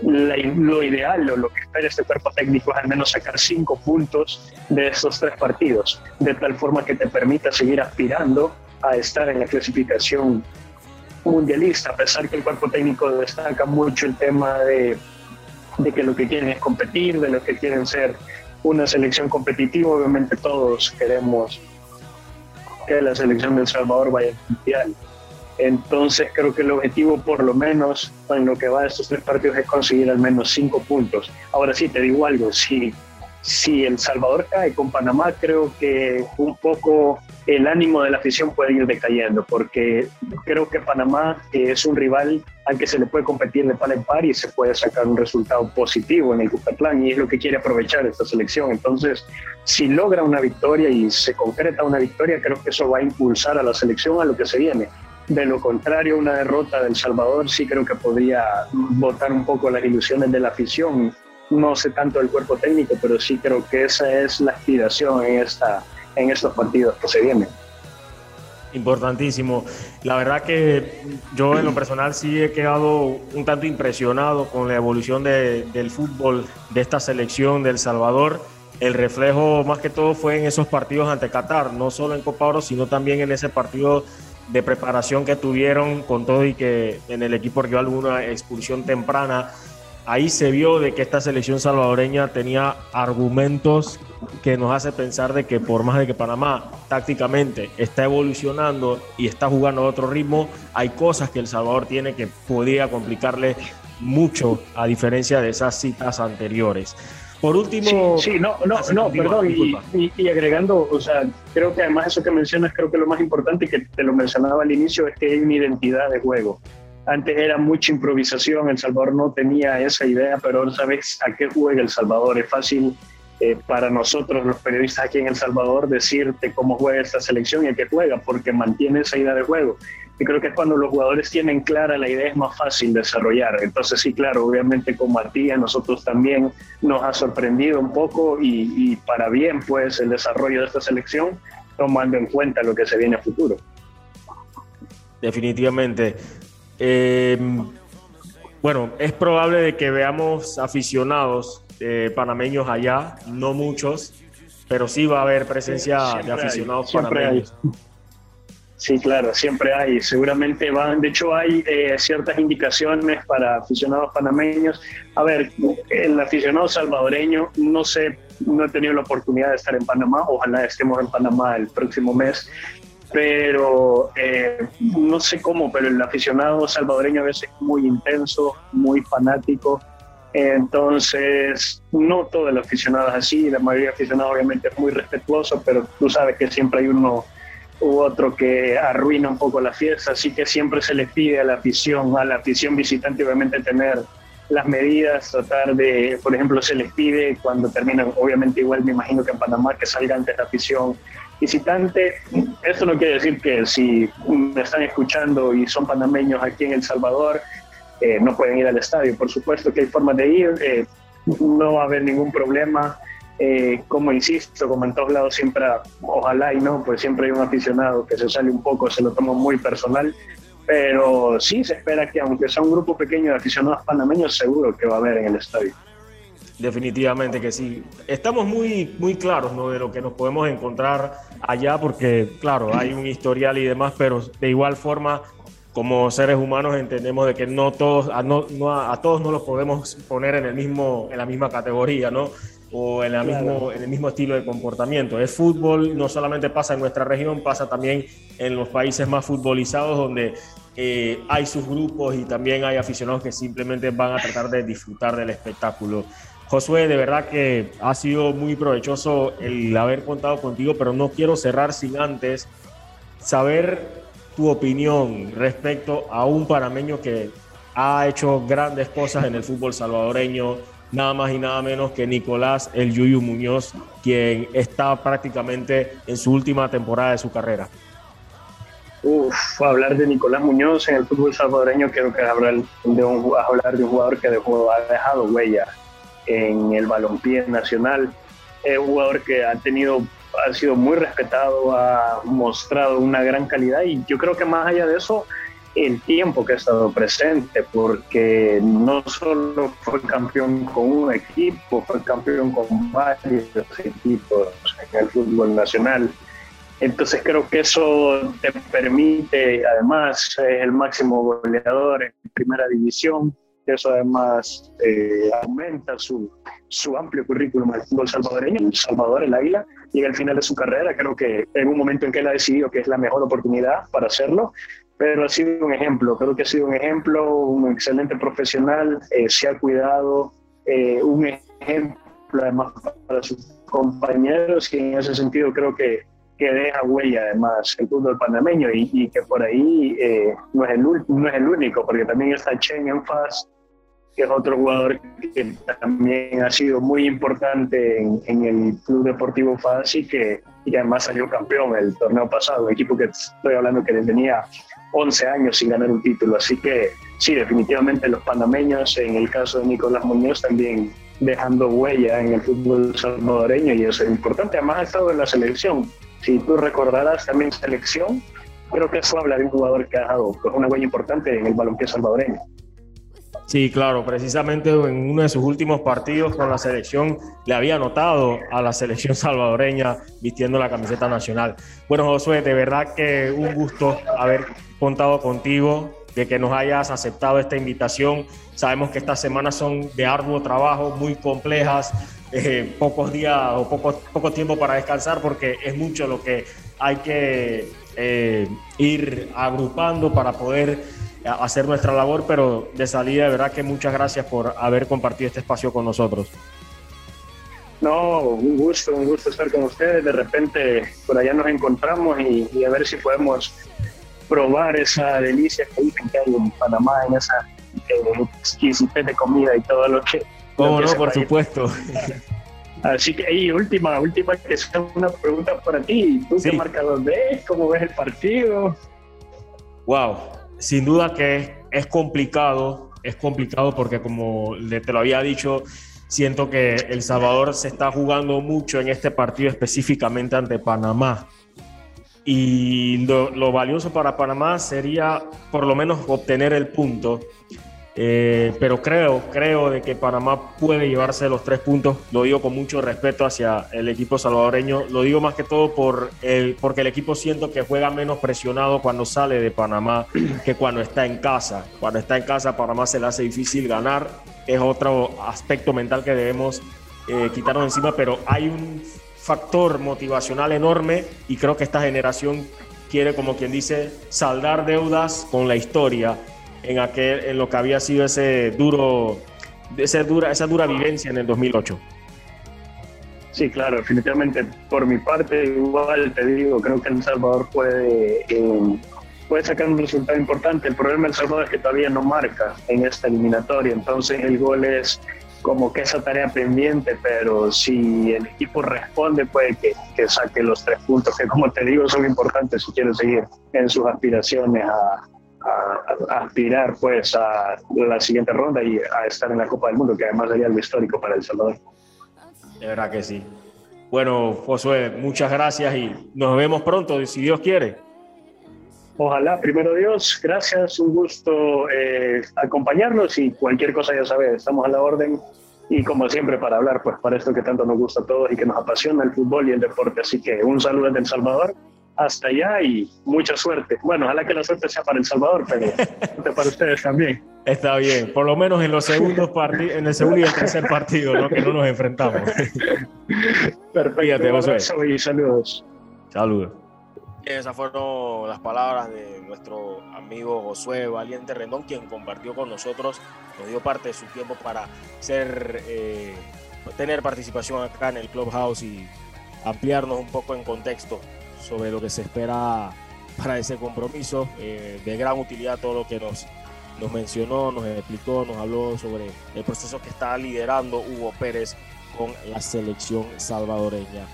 lo ideal o lo que espera este cuerpo técnico es al menos sacar cinco puntos de estos tres partidos, de tal forma que te permita seguir aspirando a estar en la clasificación mundialista, a pesar que el cuerpo técnico destaca mucho el tema de de que lo que quieren es competir, de lo que quieren ser una selección competitiva. Obviamente todos queremos que la selección de El Salvador vaya al mundial. Entonces creo que el objetivo por lo menos en lo que va de estos tres partidos es conseguir al menos cinco puntos. Ahora sí, te digo algo, si si El Salvador cae con Panamá, creo que un poco el ánimo de la afición puede ir decayendo, porque creo que Panamá es un rival al que se le puede competir de par en par y se puede sacar un resultado positivo en el Cucatlán y es lo que quiere aprovechar esta selección. Entonces, si logra una victoria y se concreta una victoria, creo que eso va a impulsar a la selección a lo que se viene. De lo contrario, una derrota del Salvador sí creo que podría botar un poco las ilusiones de la afición no sé tanto del cuerpo técnico, pero sí creo que esa es la aspiración en, esta, en estos partidos que se vienen. Importantísimo. La verdad que yo en lo personal sí he quedado un tanto impresionado con la evolución del fútbol de esta selección del Salvador. El reflejo más que todo fue en esos partidos ante Qatar, no solo en Copa Oro, sino también en ese partido de preparación que tuvieron con todo y que en el equipo rival hubo una expulsión temprana ahí se vio de que esta selección salvadoreña tenía argumentos que nos hace pensar de que por más de que Panamá tácticamente está evolucionando y está jugando a otro ritmo, hay cosas que El Salvador tiene que podría complicarle mucho a diferencia de esas citas anteriores. Por último... Sí, no, no, no, perdón, y, y, agregando, o sea, creo que además eso que mencionas, creo que lo más importante, que te lo mencionaba al inicio, es que hay una identidad de juego. Antes era mucha improvisación, El Salvador no tenía esa idea, pero ahora sabes a qué juega El Salvador. Es fácil eh, para nosotros, los periodistas aquí en El Salvador, decirte cómo juega esta selección y a qué juega, porque mantiene esa idea de juego. Y creo que es cuando los jugadores tienen clara la idea es más fácil desarrollar. Entonces sí, claro, obviamente con Matías nosotros también nos ha sorprendido un poco y, y para bien pues el desarrollo de esta selección, tomando en cuenta lo que se viene a futuro. Definitivamente. Eh, bueno, es probable de que veamos aficionados eh, panameños allá, no muchos, pero sí va a haber presencia de aficionados panameños. Sí, claro, siempre hay. Seguramente van, de hecho hay eh, ciertas indicaciones para aficionados panameños. A ver, el aficionado salvadoreño, no sé, no he tenido la oportunidad de estar en Panamá, ojalá estemos en Panamá el próximo mes, pero eh, no sé cómo, pero el aficionado salvadoreño a veces es muy intenso, muy fanático. Entonces, no todo el aficionado es así, la mayoría de aficionados obviamente es muy respetuoso, pero tú sabes que siempre hay uno u otro que arruina un poco la fiesta, así que siempre se les pide a la afición, a la afición visitante obviamente tener las medidas, tratar de, por ejemplo, se les pide cuando terminan, obviamente igual me imagino que en Panamá, que salga antes la afición visitante. Esto no quiere decir que si me están escuchando y son panameños aquí en El Salvador, eh, no pueden ir al estadio. Por supuesto que hay formas de ir, eh, no va a haber ningún problema. Eh, como insisto, como en todos lados siempre, ojalá y no, pues siempre hay un aficionado que se sale un poco, se lo toma muy personal, pero sí se espera que aunque sea un grupo pequeño de aficionados panameños, seguro que va a haber en el estadio. Definitivamente que sí. Estamos muy, muy claros ¿no? de lo que nos podemos encontrar allá, porque claro, hay un historial y demás, pero de igual forma, como seres humanos entendemos de que no todos, a, no, a, todos no los podemos poner en, el mismo, en la misma categoría, ¿no? o en, mismo, en el mismo estilo de comportamiento. Es fútbol, no solamente pasa en nuestra región, pasa también en los países más futbolizados donde eh, hay sus grupos y también hay aficionados que simplemente van a tratar de disfrutar del espectáculo. Josué, de verdad que ha sido muy provechoso el haber contado contigo, pero no quiero cerrar sin antes saber tu opinión respecto a un parameño que ha hecho grandes cosas en el fútbol salvadoreño, nada más y nada menos que Nicolás El Yuyu Muñoz, quien está prácticamente en su última temporada de su carrera. Uf, hablar de Nicolás Muñoz en el fútbol salvadoreño creo que hablar de hablar de un jugador que dejó, ha dejado huella en el balompié nacional. Es un jugador que ha tenido, ha sido muy respetado, ha mostrado una gran calidad y yo creo que más allá de eso, el tiempo que ha estado presente, porque no solo fue campeón con un equipo, fue campeón con varios equipos en el fútbol nacional. Entonces creo que eso te permite, además, es el máximo goleador en primera división, que eso además eh, aumenta su, su amplio currículum al fútbol salvadoreño, El Salvador, el Águila, llega al final de su carrera, creo que en un momento en que él ha decidido que es la mejor oportunidad para hacerlo, pero ha sido un ejemplo, creo que ha sido un ejemplo, un excelente profesional, eh, se ha cuidado, eh, un ejemplo además para sus compañeros y en ese sentido creo que, que deja huella además el fútbol panameño y, que por ahí eh, no, es el, no es el único, porque también está Chen en Faz, que es otro jugador que también ha sido muy importante en, el Club Deportivo FAS y que, y además salió campeón el torneo pasado, un equipo que estoy hablando que tenía 11 años sin ganar un título. Así que sí, definitivamente los panameños, en el caso de Nicolás Muñoz, también dejando huella en el fútbol salvadoreño y eso es importante. Además ha estado en la selección. Si tú recordarás también selección, creo que eso habla de un jugador que ha dejado pues, una huella importante en el balompié salvadoreño. Sí, claro, precisamente en uno de sus últimos partidos con la selección le había anotado a la selección salvadoreña vistiendo la camiseta nacional. Bueno, Josué, de verdad que un gusto haber contado contigo, de que nos hayas aceptado esta invitación. Sabemos que estas semanas son de arduo trabajo, muy complejas, eh, pocos días o poco, poco tiempo para descansar porque es mucho lo que hay que eh, ir agrupando para poder hacer nuestra labor, pero de salida, de verdad que muchas gracias por haber compartido este espacio con nosotros. No, un gusto, un gusto estar con ustedes. De repente por allá nos encontramos y, a ver si podemos probar esa delicia que dicen que hay en Panamá, en esa eh, exquisitez de comida y todo lo que... ¿Cómo no? Por supuesto. Así que, y última, última, que es una pregunta para ti. ¿Tú qué marcador ves? ¿Cómo ves el partido? Wow, sin duda que es complicado, es complicado porque como te lo había dicho, siento que El Salvador se está jugando mucho en este partido específicamente ante Panamá. Y lo, lo valioso para Panamá sería por lo menos obtener el punto eh, pero creo, creo de que Panamá puede llevarse los tres puntos. Lo digo con mucho respeto hacia el equipo salvadoreño. Lo digo más que todo por el, porque el equipo siento que juega menos presionado cuando sale de Panamá que cuando está en casa. Cuando está en casa, Panamá se le hace difícil ganar. Es otro aspecto mental que debemos eh, quitarnos encima, pero hay un factor motivacional enorme y creo que esta generación quiere, como quien dice, saldar deudas con la historia en, aquel, en lo que había sido ese duro, esa dura, esa dura vivencia en el 2008. Sí, claro, definitivamente. Por mi parte, igual te digo, creo que El Salvador puede, eh, puede sacar un resultado importante. El problema del Salvador es que todavía no marca en esta eliminatoria, entonces el gol es como que esa tarea pendiente, pero si el equipo responde, puede que, que saque los tres puntos, que como te digo, son importantes si quiere seguir en sus aspiraciones a, a, aspirar pues a la siguiente ronda y a estar en la Copa del Mundo, que además sería algo histórico para El Salvador. De verdad que sí. Bueno, Josué, muchas gracias y nos vemos pronto, si Dios quiere. Ojalá, primero Dios, gracias, un gusto eh, acompañarnos y cualquier cosa ya sabes, estamos a la orden y como siempre para hablar, pues para esto que tanto nos gusta a todos y que nos apasiona el fútbol y el deporte. Así que un saludo desde El Salvador hasta allá y mucha suerte. Bueno, ojalá que la suerte sea para El Salvador, pero para ustedes también. Está bien, por lo menos en los segundos partidos, en el segundo y el tercer partido, ¿no? que no nos enfrentamos. Perfecto. Un y saludos. Saludos. Esas fueron las palabras de nuestro amigo Josué Valiente Rendón, quien compartió con nosotros, nos dio parte de su tiempo para ser, eh, tener participación acá en el Clubhouse y ampliarnos un poco en contexto sobre lo que se espera para ese compromiso. Eh, de gran utilidad todo lo que nos, nos mencionó, nos explicó, nos habló sobre el proceso que está liderando Hugo Pérez con la selección salvadoreña.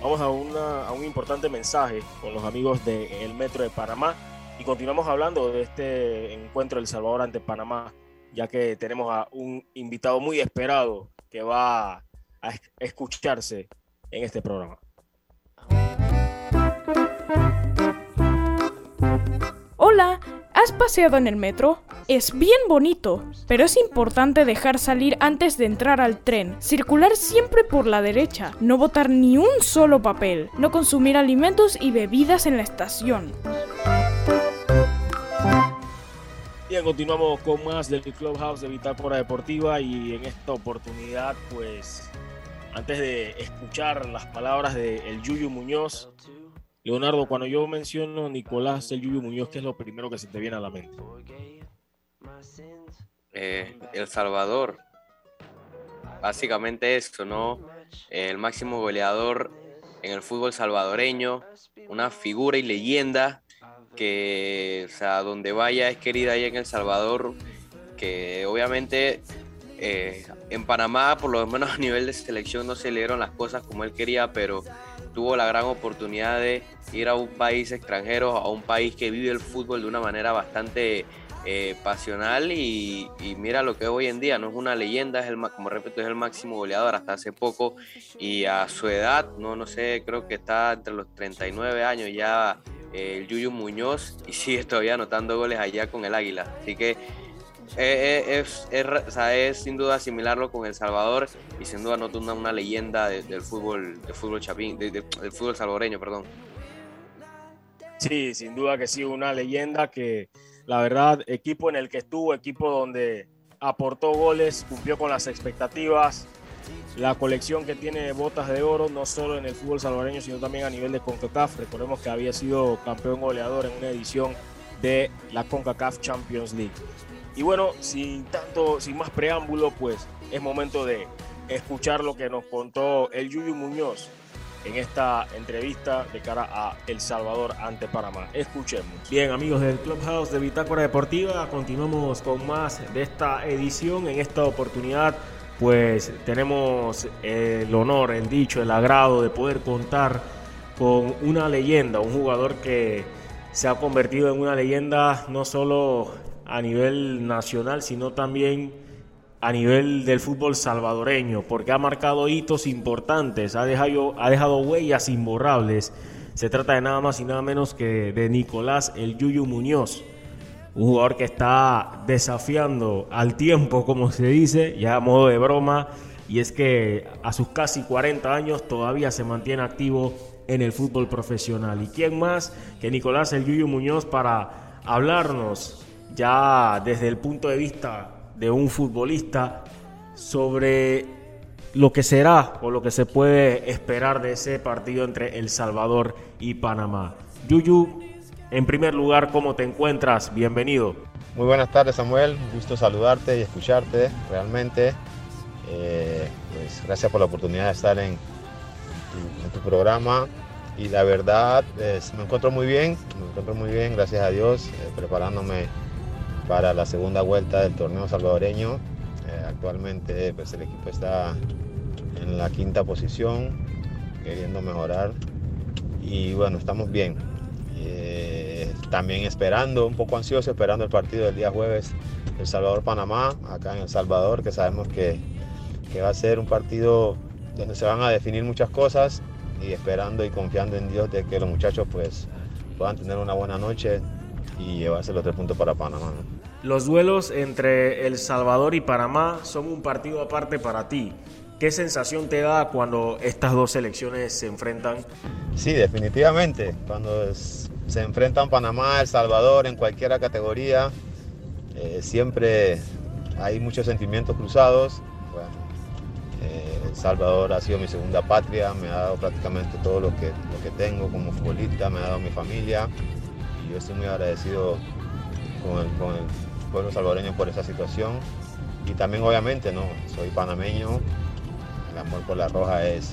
Vamos a, una, a un importante mensaje con los amigos del Metro de Panamá y continuamos hablando de este encuentro del Salvador ante Panamá, ya que tenemos a un invitado muy esperado que va a escucharse en este programa. Hola, ¿has paseado en el metro? Es bien bonito, pero es importante dejar salir antes de entrar al tren, circular siempre por la derecha, no botar ni un solo papel, no consumir alimentos y bebidas en la estación. Bien, continuamos con más del Clubhouse de Bitácora Deportiva y en esta oportunidad, pues, antes de escuchar las palabras de Yuyu Muñoz, Leonardo, cuando yo menciono Nicolás el Yuyu Muñoz, ¿qué es lo primero que se te viene a la mente? Eh, el Salvador. Básicamente esto, ¿no? El máximo goleador en el fútbol salvadoreño, una figura y leyenda que, o sea, donde vaya es querida ahí en El Salvador, que obviamente eh, en Panamá, por lo menos a nivel de selección, no se le dieron las cosas como él quería, pero tuvo la gran oportunidad de ir a un país extranjero, a un país que vive el fútbol de una manera bastante eh, pasional y, mira lo que es hoy en día, no es una leyenda, es el, como repito, es el máximo goleador hasta hace poco y a su edad, no, no sé, creo que está entre los 39 años ya eh, el Yuyu Muñoz y sigue todavía anotando goles allá con el Águila, así que eh, es, es, sin duda asimilarlo con El Salvador y sin duda nota una, una leyenda del fútbol, del fútbol chapín, del fútbol salvadoreño, perdón. Sí, sin duda que sí, una leyenda que la verdad, equipo en el que estuvo, equipo donde aportó goles, cumplió con las expectativas. La colección que tiene botas de oro, no solo en el fútbol salvadoreño, sino también a nivel de CONCACAF. Recordemos que había sido campeón goleador en una edición de la CONCACAF Champions League. Y bueno, sin tanto, sin más preámbulo, pues es momento de escuchar lo que nos contó el Yuyu Muñoz, en esta entrevista de cara a El Salvador ante Panamá. Escuchemos. Bien, amigos del Clubhouse de Bitácora Deportiva, continuamos con más de esta edición. En esta oportunidad, pues tenemos el honor, el dicho, el agrado de poder contar con una leyenda, un jugador que se ha convertido en una leyenda no solo a nivel nacional, sino también a nivel del fútbol salvadoreño, porque ha marcado hitos importantes, ha dejado, ha dejado huellas imborrables. Se trata de nada más y nada menos que de Nicolás El Yuyu Muñoz, un jugador que está desafiando al tiempo, como se dice, ya a modo de broma, y es que a sus casi 40 años todavía se mantiene activo en el fútbol profesional. ¿Y quién más que Nicolás El Yuyu Muñoz para hablarnos ya desde el punto de vista de un futbolista sobre lo que será o lo que se puede esperar de ese partido entre El Salvador y Panamá. Yuyu, en primer lugar, ¿cómo te encuentras? Bienvenido. Muy buenas tardes Samuel, gusto saludarte y escucharte realmente. Eh, pues gracias por la oportunidad de estar en tu, programa y la verdad me encuentro muy bien, me encuentro muy bien, gracias a Dios, eh, preparándome para la segunda vuelta del torneo salvadoreño. Eh, actualmente pues, el equipo está en la quinta posición, queriendo mejorar. Y bueno, estamos bien. Eh, también esperando, un poco ansioso, esperando el partido del día jueves El Salvador-Panamá, acá en El Salvador, que sabemos que, que va a ser un partido donde se van a definir muchas cosas y esperando y confiando en Dios de que los muchachos pues puedan tener una buena noche y llevarse los tres puntos para Panamá. Los duelos entre El Salvador y Panamá son un partido aparte para ti. ¿Qué sensación te da cuando estas dos selecciones se enfrentan? Sí, definitivamente. Cuando se enfrentan Panamá, El Salvador en cualquier categoría, eh, siempre hay muchos sentimientos cruzados. Eh, el Salvador ha sido mi segunda patria, me ha dado prácticamente todo lo que, lo que tengo como futbolista, me ha dado mi familia yo estoy muy agradecido con el, pueblo salvadoreño por esa situación. Y también obviamente, ¿no? Soy panameño, el amor por la roja es,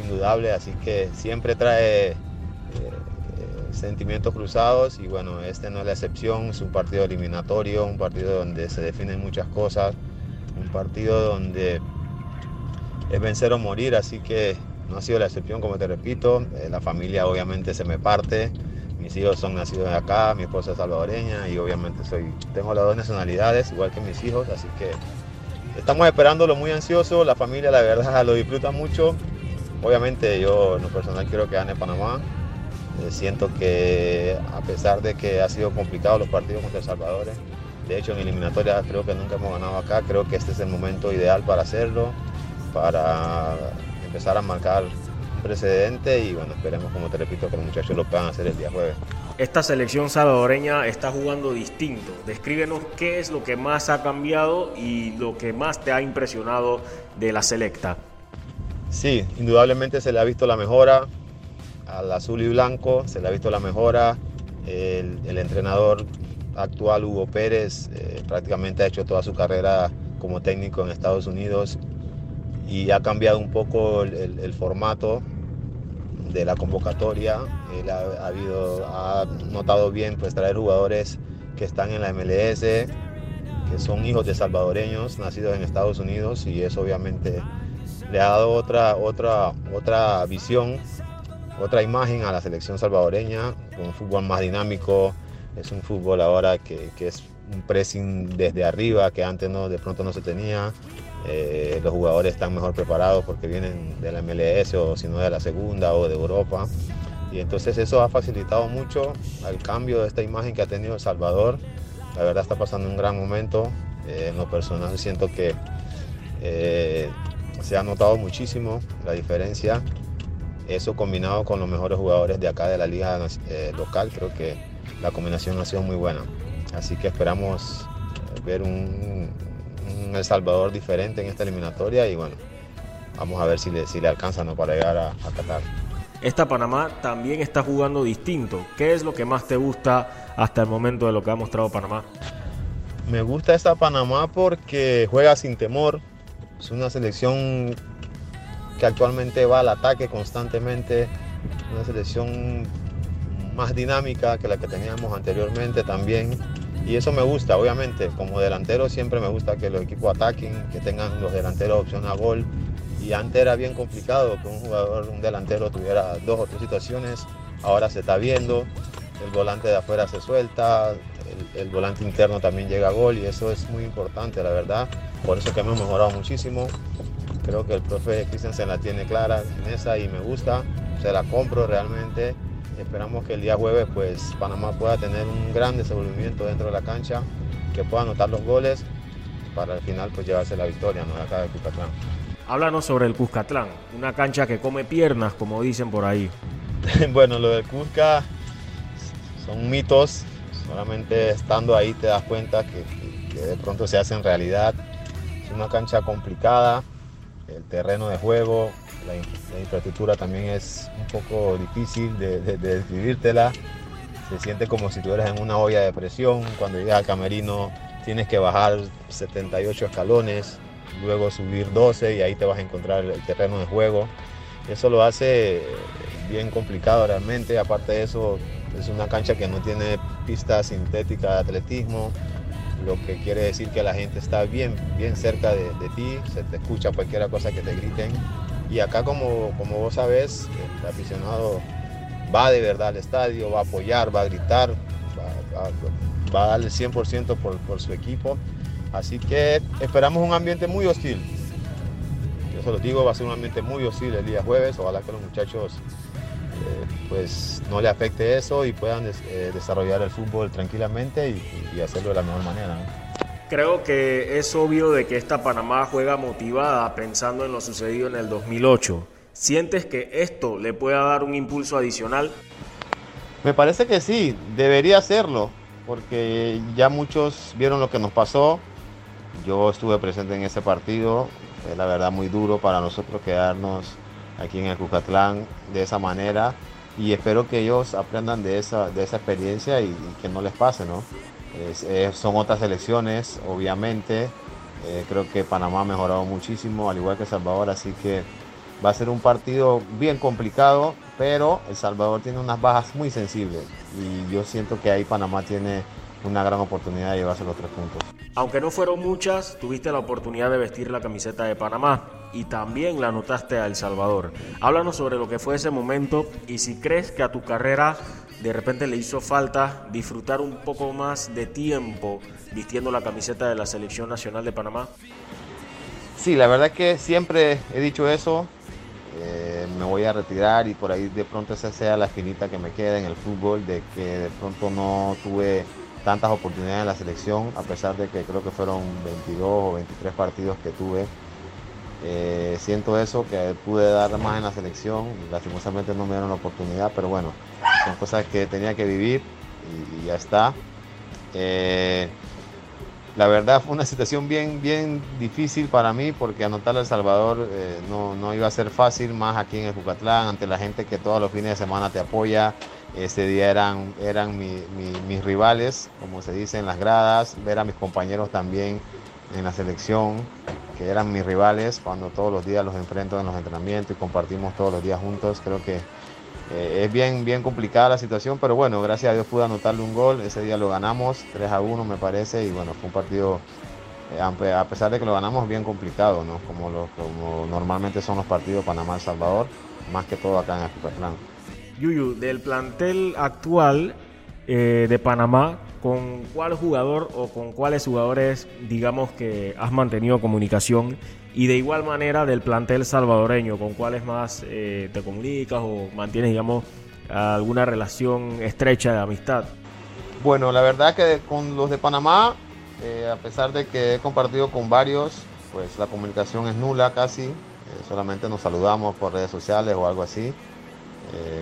indudable, así que siempre trae eh, eh, sentimientos cruzados y bueno, este no es la excepción, es un partido eliminatorio, un partido donde se definen muchas cosas, un partido donde es vencer o morir, así que no ha sido la excepción, como te repito, eh, la familia obviamente se me parte, mis hijos son nacidos acá, mi esposa es salvadoreña y obviamente soy, tengo las dos nacionalidades, igual que mis hijos, así que estamos esperándolo muy ansioso, la familia la verdad lo disfruta mucho. Obviamente yo en lo personal quiero que gane Panamá. Eh, siento que a pesar de que ha sido complicado los partidos contra El de hecho en eliminatoria creo que nunca hemos ganado acá, creo que este es el momento ideal para hacerlo, para empezar a marcar precedente y bueno, esperemos, como te repito, que los muchachos lo puedan hacer el día jueves. Esta selección salvadoreña está jugando distinto. Descríbenos qué es lo que más ha cambiado y lo que más te ha impresionado de la selecta. Sí, indudablemente se le ha visto la mejora al azul y blanco, se le ha visto la mejora. El, entrenador actual, Hugo Pérez, eh, prácticamente ha hecho toda su carrera como técnico en Estados Unidos y ha cambiado un poco el, formato de la convocatoria. Ha, habido, ha notado bien pues traer jugadores que están en la MLS, que son hijos de salvadoreños nacidos en Estados Unidos y eso obviamente le ha dado otra, otra, otra visión, otra imagen a la selección salvadoreña, con un fútbol más dinámico, es un fútbol ahora que, que es un pressing desde arriba que antes no, de pronto no se tenía. Eh, los jugadores están mejor preparados porque vienen de la MLS o si no de la segunda o de Europa. Y entonces eso ha facilitado mucho el cambio de esta imagen que ha tenido El Salvador. La verdad está pasando un gran momento. Eh, en lo personal siento que eh, se ha notado muchísimo la diferencia. Eso combinado con los mejores jugadores de acá de la liga local, creo que la combinación ha sido muy buena. Así que esperamos eh, ver un, El Salvador diferente en esta eliminatoria y bueno, vamos a ver si le, si le alcanza para llegar a, a Qatar. Esta Panamá también está jugando distinto. ¿Qué es lo que más te gusta hasta el momento de lo que ha mostrado Panamá? Me gusta esta Panamá porque juega sin temor. Es una selección que actualmente va al ataque constantemente. Una selección más dinámica que la que teníamos anteriormente también. Y eso me gusta, obviamente. Como delantero siempre me gusta que los equipos ataquen, que tengan los delanteros opción a gol. Y antes era bien complicado que un jugador, un delantero tuviera dos o tres situaciones. Ahora se está viendo. El volante de afuera se suelta, el, volante interno también llega a gol y eso es muy importante, la verdad. Por eso que hemos mejorado muchísimo. Creo que el profe Cristian se la tiene clara en esa y me gusta. Se la compro realmente Esperamos que el día jueves pues Panamá pueda tener un gran desenvolvimiento dentro de la cancha, que pueda anotar los goles para al final pues llevarse la victoria ¿no? acá de Cuscatlán. Háblanos sobre el Cuscatlán, una cancha que come piernas, como dicen por ahí. bueno, lo del Cusca son mitos, solamente estando ahí te das cuenta que, que de pronto se hace en realidad. Es una cancha complicada, el terreno de juego, la, infraestructura también es un poco difícil de, describírtela. Se siente como si estuvieras en una olla de presión. Cuando llegas al camerino tienes que bajar 78 escalones, luego subir 12 y ahí te vas a encontrar el terreno de juego. Eso lo hace bien complicado realmente. Aparte de eso, es una cancha que no tiene pista sintética de atletismo, lo que quiere decir que la gente está bien, bien cerca de, de ti, se te escucha cualquier cosa que te griten y acá, como, como vos sabés, el aficionado va de verdad al estadio, va a apoyar, va a gritar, va, a darle 100% por, por su equipo. Así que esperamos un ambiente muy hostil. Yo se lo digo, va a ser un ambiente muy hostil el día jueves. Ojalá que los muchachos eh, pues no le afecte eso y puedan eh, desarrollar el fútbol tranquilamente y, hacerlo de la mejor manera creo que es obvio de que esta Panamá juega motivada pensando en lo sucedido en el 2008. ¿Sientes que esto le pueda dar un impulso adicional? Me parece que sí, debería hacerlo, porque ya muchos vieron lo que nos pasó. Yo estuve presente en ese partido, es la verdad muy duro para nosotros quedarnos aquí en el Cucatlán de esa manera y espero que ellos aprendan de esa, de esa experiencia y, y que no les pase, ¿no? Son otras elecciones, obviamente. Eh, creo que Panamá ha mejorado muchísimo, al igual que Salvador, así que va a ser un partido bien complicado, pero El Salvador tiene unas bajas muy sensibles y yo siento que ahí Panamá tiene una gran oportunidad de llevarse los tres puntos. Aunque no fueron muchas, tuviste la oportunidad de vestir la camiseta de Panamá y también la anotaste a El Salvador. Háblanos sobre lo que fue ese momento y si crees que a tu carrera de repente le hizo falta disfrutar un poco más de tiempo vistiendo la camiseta de la Selección Nacional de Panamá? Sí, la verdad que siempre he dicho eso. Eh, me voy a retirar y por ahí de pronto esa sea la finita que me queda en el fútbol, de que de pronto no tuve tantas oportunidades en la selección, a pesar de que creo que fueron 22 o 23 partidos que tuve. Eh, siento eso, que pude dar más en la selección, lastimosamente no me dieron la oportunidad, pero bueno, son cosas que tenía que vivir y, ya está. Eh, la verdad fue una situación bien, bien difícil para mí porque anotar a El Salvador eh, no, iba a ser fácil, más aquí en el Jucatlán, ante la gente que todos los fines de semana te apoya. Ese día eran, eran mis rivales, como se dice en las gradas, ver a mis compañeros también en la selección, que eran mis rivales, cuando todos los días los enfrento en los entrenamientos y compartimos todos los días juntos. Creo que eh, es bien, bien complicada la situación, pero bueno, gracias a Dios pude anotarle un gol. Ese día lo ganamos, 3 a 1 me parece, y bueno, fue un partido, eh, a pesar de que lo ganamos, bien complicado, ¿no? Como, como normalmente son los partidos Panamá-El Salvador, más que todo acá en el Superplan. Yuyu, del plantel actual eh, de Panamá, ¿con cuál jugador o con cuáles jugadores, digamos, que has mantenido comunicación? Y de igual manera del plantel salvadoreño, ¿con cuáles más eh, te comunicas o mantienes, digamos, alguna relación estrecha de amistad? Bueno, la verdad que con los de Panamá, eh, a pesar de que he compartido con varios, pues la comunicación es nula casi, solamente nos saludamos por redes sociales o algo así,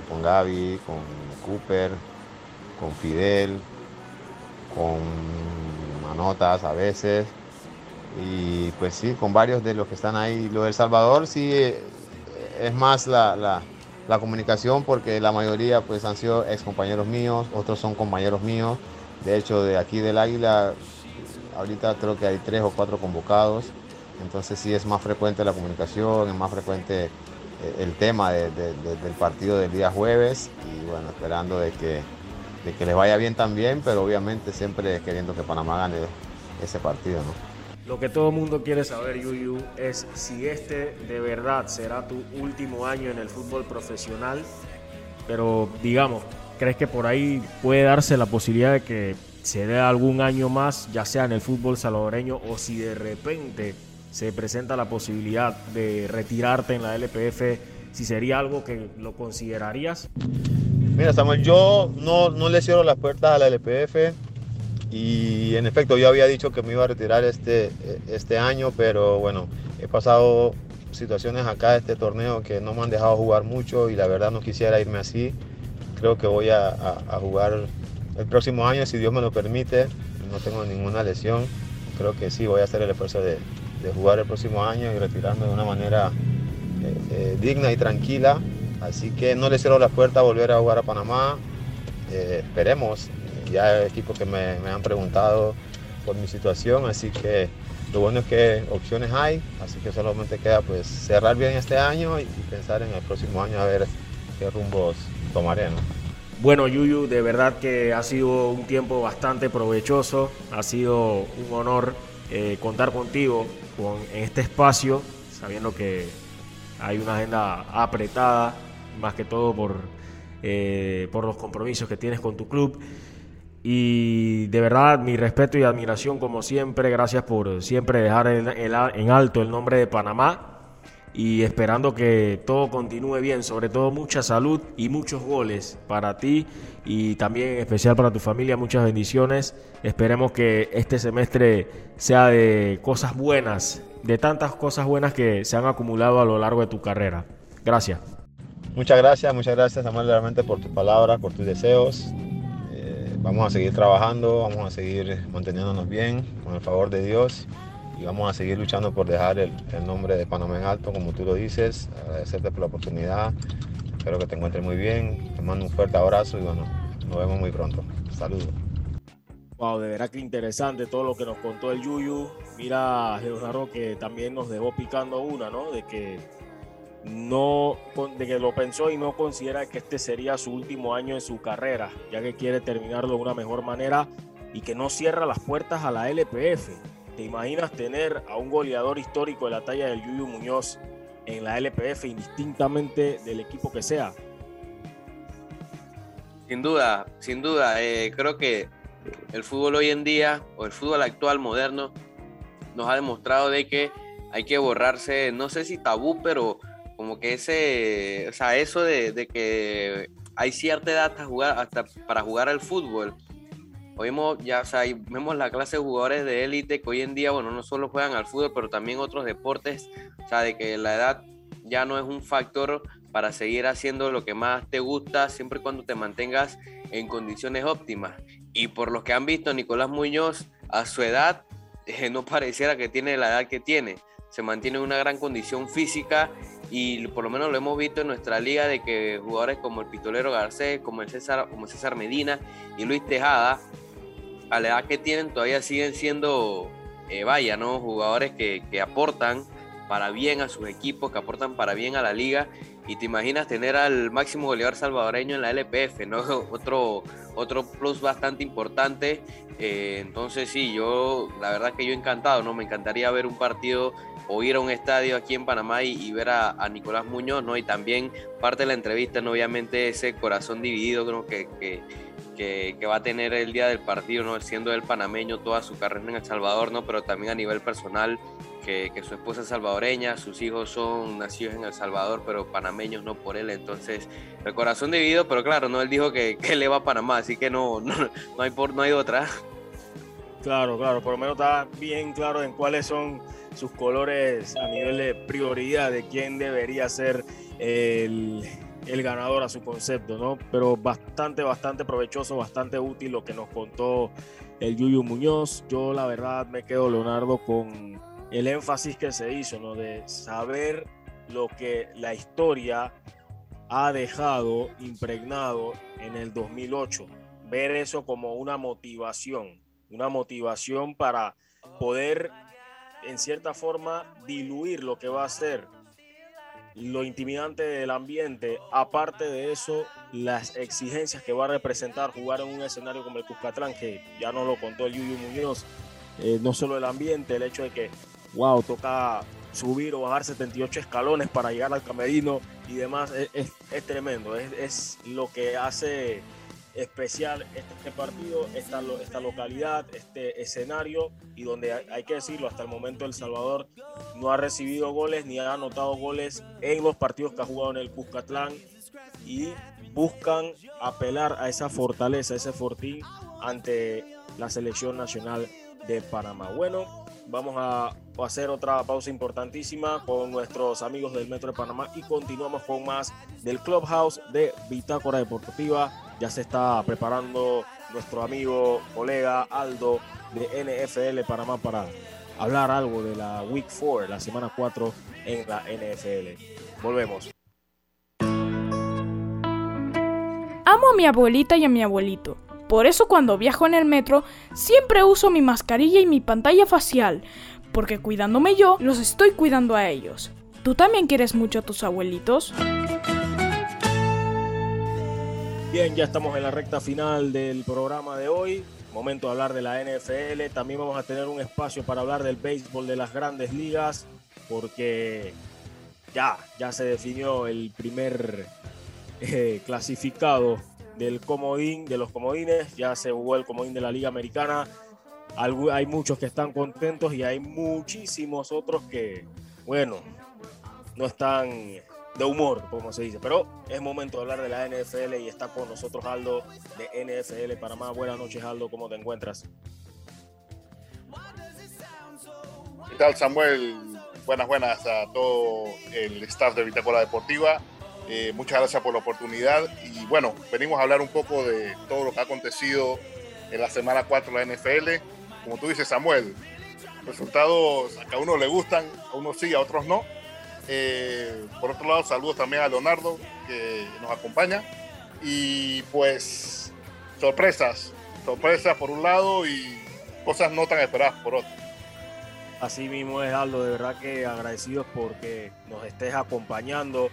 con Gaby, con Cooper, con Fidel, con Manotas a veces, y pues sí, con varios de los que están ahí. Lo del Salvador sí eh, es más la, comunicación porque la mayoría pues han sido ex compañeros míos, otros son compañeros míos. De hecho, de aquí del Águila, ahorita creo que hay tres o cuatro convocados. Entonces sí es más frecuente la comunicación, es más frecuente eh, el tema del partido del día jueves y bueno, esperando de que de que les vaya bien también, pero obviamente siempre queriendo que Panamá gane ese partido, ¿no? Lo que todo mundo quiere saber, Yuyu, es si este de verdad será tu último año en el fútbol profesional, pero digamos, ¿crees que por ahí puede darse la posibilidad de que se dé algún año más, ya sea en el fútbol salvadoreño o si de repente se presenta la posibilidad de retirarte en la LPF, si sería algo que lo considerarías? Mira, Samuel, yo no, no le cierro las puertas a la LPF y en efecto yo había dicho que me iba a retirar este, este año, pero bueno, he pasado situaciones acá de este torneo que no me han dejado jugar mucho y la verdad no quisiera irme así. Creo que voy a, jugar el próximo año si Dios me lo permite. No tengo ninguna lesión. Creo que sí, voy a hacer el esfuerzo de, jugar el próximo año y retirarme de una manera eh, eh, digna y tranquila Así que no le cierro la puerta a volver a jugar a Panamá. Eh, esperemos. Ya equipos que me, han preguntado por mi situación, así que lo bueno es que opciones hay, así que solamente queda pues cerrar bien este año y, pensar en el próximo año a ver qué rumbos tomaré. Bueno, Yuyu, de verdad que ha sido un tiempo bastante provechoso, ha sido un honor eh, contar contigo con, en este espacio, sabiendo que hay una agenda apretada más que todo por, eh, por los compromisos que tienes con tu club. Y de verdad, mi respeto y admiración como siempre. Gracias por siempre dejar en, alto el nombre de Panamá. Y esperando que todo continúe bien, sobre todo mucha salud y muchos goles para ti y también en especial para tu familia. Muchas bendiciones. Esperemos que este semestre sea de cosas buenas, de tantas cosas buenas que se han acumulado a lo largo de tu carrera. Gracias. Muchas gracias, muchas gracias Samuel realmente por tus palabras, por tus deseos. Eh, vamos a seguir trabajando, vamos a seguir manteniéndonos bien con el favor de Dios y vamos a seguir luchando por dejar el, nombre de Panamá en alto, como tú lo dices. Agradecerte por la oportunidad. Espero que te encuentres muy bien. Te mando un fuerte abrazo y bueno, nos vemos muy pronto. Saludos. Wow, de verdad que interesante todo lo que nos contó el Yuyu. Mira, Leonardo, que también nos dejó picando una, ¿no? De que no de que lo pensó y no considera que este sería su último año en su carrera, ya que quiere terminarlo de una mejor manera y que no cierra las puertas a la LPF. ¿Te imaginas tener a un goleador histórico de la talla del Yuyu Muñoz en la LPF indistintamente del equipo que sea? Sin duda, sin duda. Eh, creo que el fútbol hoy en día, o el fútbol actual moderno, nos ha demostrado de que hay que borrarse, no sé si tabú, pero como que ese, o sea, eso de, que hay cierta edad para jugar al fútbol. Oímos, ya, o sea, vemos la clase de jugadores de élite que hoy en día, bueno, no solo juegan al fútbol, pero también otros deportes, o sea, de que la edad ya no es un factor para seguir haciendo lo que más te gusta, siempre y cuando te mantengas en condiciones óptimas. Y por lo que han visto, Nicolás Muñoz, a su edad, eh, no pareciera que tiene la edad que tiene. Se mantiene en una gran condición física y por lo menos lo hemos visto en nuestra liga de que jugadores como el Pistolero Garcés, como el César, como César Medina y Luis Tejada, a la edad que tienen todavía siguen siendo, eh, vaya, ¿no? Jugadores que, que aportan para bien a sus equipos, que aportan para bien a la liga y te imaginas tener al máximo goleador salvadoreño en la LPF, ¿no? Otro, otro plus bastante importante. Eh, entonces sí, yo la verdad que yo encantado, ¿no? Me encantaría ver un partido o ir a un estadio aquí en Panamá y, ver a, Nicolás Muñoz, ¿no? Y también parte de la entrevista, ¿no? Obviamente ese corazón dividido creo que, que, que, va a tener el día del partido, ¿no? Siendo el panameño toda su carrera en El Salvador, ¿no? Pero también a nivel personal que, su esposa es salvadoreña, sus hijos son nacidos en El Salvador, pero panameños no por él. Entonces, el corazón dividido, pero claro, no él dijo que, que le va a Panamá, así que no, no, no, hay, por, no hay otra. Claro, claro, por lo menos está bien claro en cuáles son sus colores a nivel de prioridad de quién debería ser el, el ganador a su concepto, ¿no? Pero bastante, bastante provechoso, bastante útil lo que nos contó el Yuyu Muñoz. Yo la verdad me quedo, Leonardo, con el énfasis que se hizo, ¿no? De saber lo que la historia ha dejado impregnado en el 2008. Ver eso como una motivación, una motivación para poder, en cierta forma, diluir lo que va a ser lo intimidante del ambiente. Aparte de eso, las exigencias que va a representar jugar en un escenario como el Cuscatlán, que ya nos lo contó el Yuyu Muñoz, eh, no solo el ambiente, el hecho de que wow, toca subir o bajar 78 escalones para llegar al camerino y demás, es, tremendo, es, lo que hace especial este partido, esta, esta localidad, este escenario y donde hay, que decirlo, hasta el momento El Salvador no ha recibido goles ni ha anotado goles en los partidos que ha jugado en el Cuscatlán y buscan apelar a esa fortaleza, ese fortín ante la selección nacional de Panamá. Bueno, vamos a hacer otra pausa importantísima con nuestros amigos del Metro de Panamá y continuamos con más del Clubhouse de Bitácora Deportiva. Ya se está preparando nuestro amigo, colega Aldo de NFL Panamá para hablar algo de la Week 4, la semana 4 en la NFL. Volvemos. Amo a mi abuelita y a mi abuelito por eso cuando viajo en el metro siempre uso mi mascarilla y mi pantalla facial, porque cuidándome yo, los estoy cuidando a ellos. ¿Tú también quieres mucho a tus abuelitos? Bien, ya estamos en la recta final del programa de hoy. Momento de hablar de la NFL. También vamos a tener un espacio para hablar del béisbol de las grandes ligas, porque ya, ya se definió el primer eh, clasificado del comodín, de los comodines, ya se jugó el comodín de la Liga Americana. Hay muchos que están contentos y hay muchísimos otros que, bueno, no están de humor, como se dice. Pero es momento de hablar de la NFL y está con nosotros Aldo de NFL para más. Buenas noches, Aldo, ¿cómo te encuentras? ¿Qué tal, Samuel? Buenas, buenas a todo el staff de Bitácora Deportiva. Eh, muchas gracias por la oportunidad y bueno, venimos a hablar un poco de todo lo que ha acontecido en la semana 4 de la NFL. Como tú dices, Samuel, resultados a uno le gustan, a unos sí, a otros no. Eh, por otro lado, saludos también a Leonardo que nos acompaña. Y pues sorpresas, sorpresas por un lado y cosas no tan esperadas por otro. Así mismo es Aldo, de verdad que agradecidos porque nos estés acompañando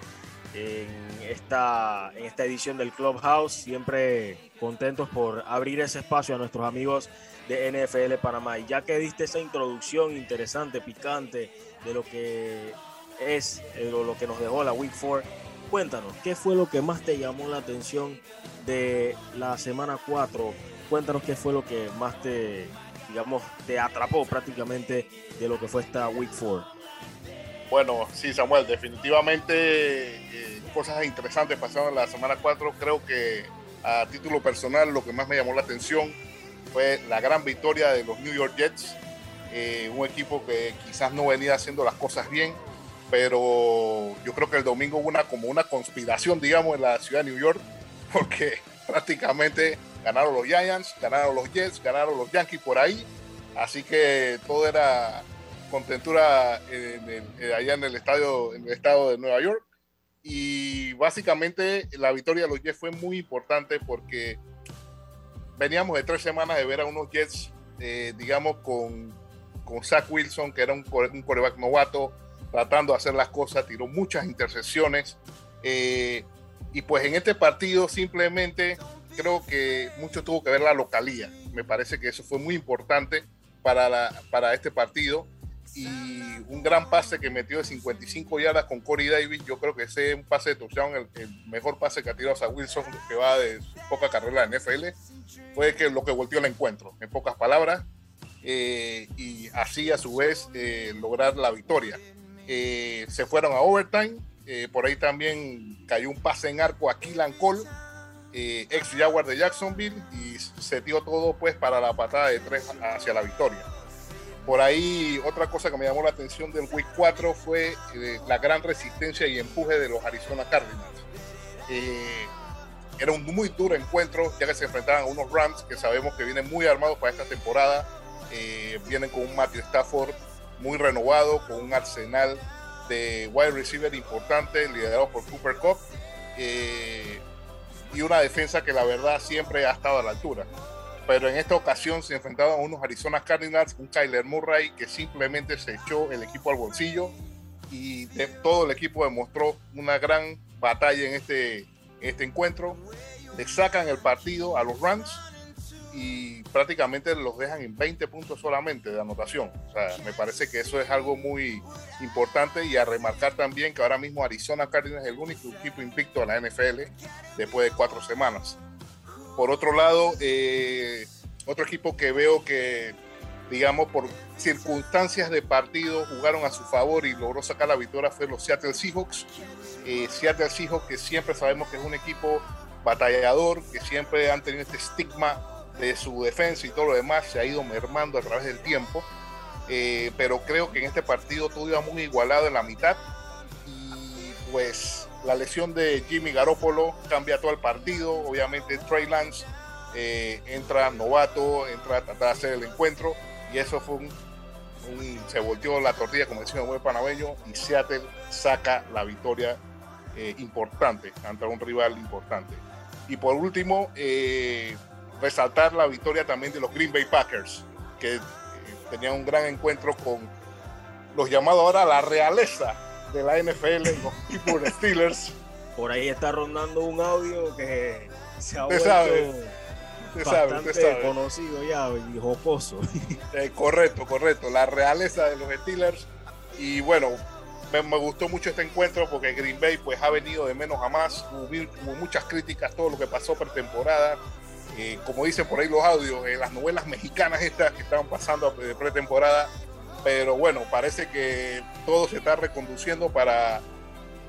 en esta, en esta edición del Clubhouse. Siempre contentos por abrir ese espacio a nuestros amigos de NFL Panamá. Y ya que diste esa introducción interesante, picante, de lo que es lo que nos dejó la Week 4, cuéntanos, ¿qué fue lo que más te llamó la atención de la semana 4? Cuéntanos qué fue lo que más te, digamos, te atrapó prácticamente de lo que fue esta Week 4. Bueno, sí, Samuel, definitivamente eh, cosas interesantes pasaron en la semana 4. Creo que a título personal lo que más me llamó la atención fue la gran victoria de los New York Jets, eh, un equipo que quizás no venía haciendo las cosas bien, pero yo creo que el domingo hubo una, como una conspiración, digamos, en la ciudad de New York, porque prácticamente ganaron los Giants, ganaron los Jets, ganaron los Yankees por ahí, así que todo era contentura en allá en el estadio, en el estado de Nueva York. Y básicamente la victoria de los Jets fue muy importante porque veníamos de tres semanas de ver a unos Jets, eh, digamos, con, con Zach Wilson, que era un, un coreback novato, tratando de hacer las cosas, tiró muchas intercepciones. Eh, y pues en este partido simplemente creo que mucho tuvo que ver la localía. Me parece que eso fue muy importante para, la, para este partido y un gran pase que metió de 55 yardas con Corey Davis. Yo creo que ese es un pase de touchdown, el, mejor pase que ha tirado a Wilson, que va de su poca carrera en NFL, fue que lo que volteó el encuentro, en pocas palabras, eh, y así a su vez eh, lograr la victoria. Eh, se fueron a overtime, por ahí también cayó un pase en arco a Keelan Cole, ex Jaguar de Jacksonville, y se dio todo pues para la patada de tres hacia la victoria. Por ahí, otra cosa que me llamó la atención del Week 4 fue eh, la gran resistencia y empuje de los Arizona Cardinals. Eh, era un muy duro encuentro, ya que se enfrentaban a unos Rams que sabemos que vienen muy armados para esta temporada. Eh, vienen con un Matthew Stafford muy renovado, con un arsenal de wide receiver importante, liderado por Cooper Cup, y una defensa que la verdad siempre ha estado a la altura pero en esta ocasión se enfrentaban a unos Arizona Cardinals, un Kyler Murray que simplemente se echó el equipo al bolsillo y todo el equipo demostró una gran batalla en este, este encuentro. Le sacan el partido a los Rams y prácticamente los dejan en 20 puntos solamente de anotación. O sea, me parece que eso es algo muy importante y a remarcar también que ahora mismo Arizona Cardinals es el único equipo invicto de la NFL después de cuatro semanas. Por otro lado, eh, otro equipo que veo que, digamos, por circunstancias de partido jugaron a su favor y logró sacar la victoria fue los Seattle Seahawks. Eh, Seattle Seahawks que siempre sabemos que es un equipo batallador, que siempre han tenido este estigma de su defensa y todo lo demás, se ha ido mermando a través del tiempo. Eh, pero creo que en este partido todo iba muy igualado en la mitad y pues la lesión de Jimmy Garoppolo cambia todo el partido. Obviamente Trey Lance eh, entra novato, entra a tratar de hacer el encuentro y eso fue un, se volteó la tortilla como decía el buen panameño y Seattle saca la victoria eh, importante ante un rival importante. Y por último, eh, resaltar la victoria también de los Green Bay Packers, que tenían un gran encuentro con los llamados ahora la realeza de la NFL, los Pittsburgh Steelers. Por ahí está rondando un audio que se ha vuelto bastante conocido ya y jocoso. Eh, correcto, correcto. La realeza de los Steelers. Y bueno, me, gustó mucho este encuentro porque Green Bay pues ha venido de menos a más. Hubo, muchas críticas, todo lo que pasó pretemporada. Eh, como dicen por ahí los audios, eh, las novelas mexicanas estas que estaban pasando de pretemporada pero bueno, parece que todo se está reconduciendo para,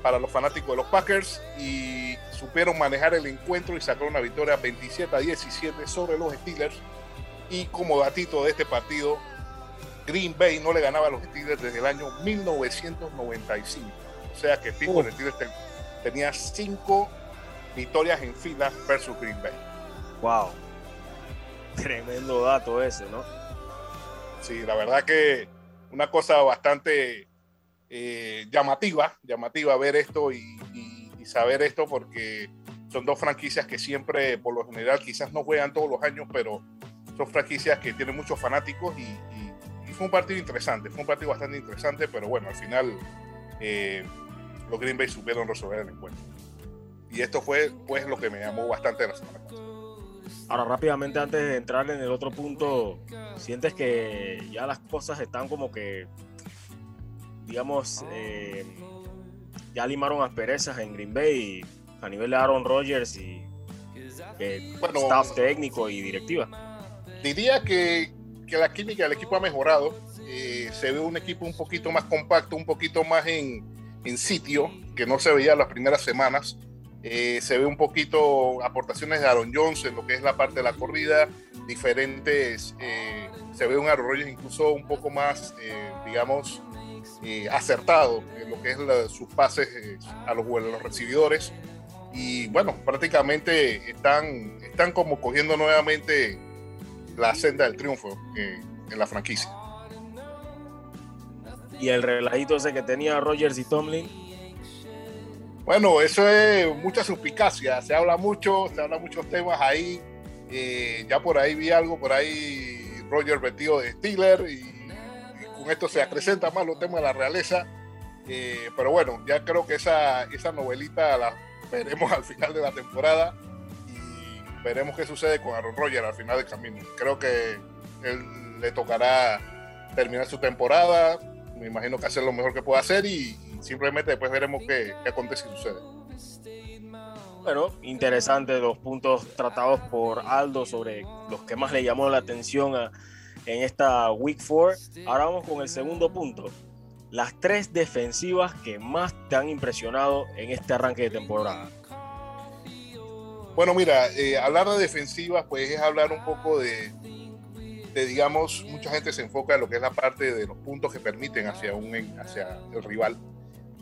para los fanáticos de los Packers y supieron manejar el encuentro y sacaron una victoria 27 a 17 sobre los Steelers. Y como datito de este partido, Green Bay no le ganaba a los Steelers desde el año 1995. O sea que Pittsburgh Steelers tenía cinco victorias en fila versus Green Bay. Wow. Tremendo dato ese, ¿no? Sí, la verdad que una cosa bastante eh, llamativa, llamativa ver esto y, saber esto porque son dos franquicias que siempre, por lo general, quizás no juegan todos los años, pero son franquicias que tienen muchos fanáticos y, fue un partido interesante, fue un partido bastante interesante, pero bueno, al final eh, los Green Bay supieron resolver el encuentro. Y esto fue pues lo que me llamó bastante la semana pasada. Ahora, rápidamente, antes de entrar en el otro punto, ¿sientes que ya las cosas están como que, digamos, eh, ya limaron asperezas en Green Bay a nivel de Aaron Rodgers y staff técnico y directiva? Diría que, que, la química del equipo ha mejorado. Eh, se ve un equipo un poquito más compacto, un poquito más en, en sitio, que no se veía las primeras semanas. Eh, se ve un poquito aportaciones de Aaron Jones en lo que es la parte de la corrida, diferentes, eh, se ve un Aaron incluso un poco más, eh, digamos, acertado en lo que es sus pases a los, a los recibidores. Y bueno, prácticamente están, están como cogiendo nuevamente la senda del triunfo en la franquicia. Y el relajito ese que tenía Rogers y Tomlin bueno, eso es mucha suspicacia, se habla mucho, se habla muchos temas ahí. Eh, ya por ahí vi algo, por ahí Roger vestido de Steeler y, con esto se acrecenta más los temas de la realeza. Eh, pero bueno, ya creo que esa, esa novelita la veremos al final de la temporada y veremos qué sucede con Aaron Rodgers al final del camino. Creo que él le tocará terminar su temporada, me imagino que hacer lo mejor que pueda hacer y, simplemente después veremos qué, acontece y sucede. Bueno, interesante los puntos tratados por Aldo sobre los que más le llamó la atención en esta Week 4. Ahora vamos con el segundo punto. Las tres defensivas que más te han impresionado en este arranque de temporada. Bueno, mira, eh, hablar de defensivas, pues es hablar un poco de, de, digamos, mucha gente se enfoca en lo que es la parte de los puntos que permiten hacia, un, hacia el rival.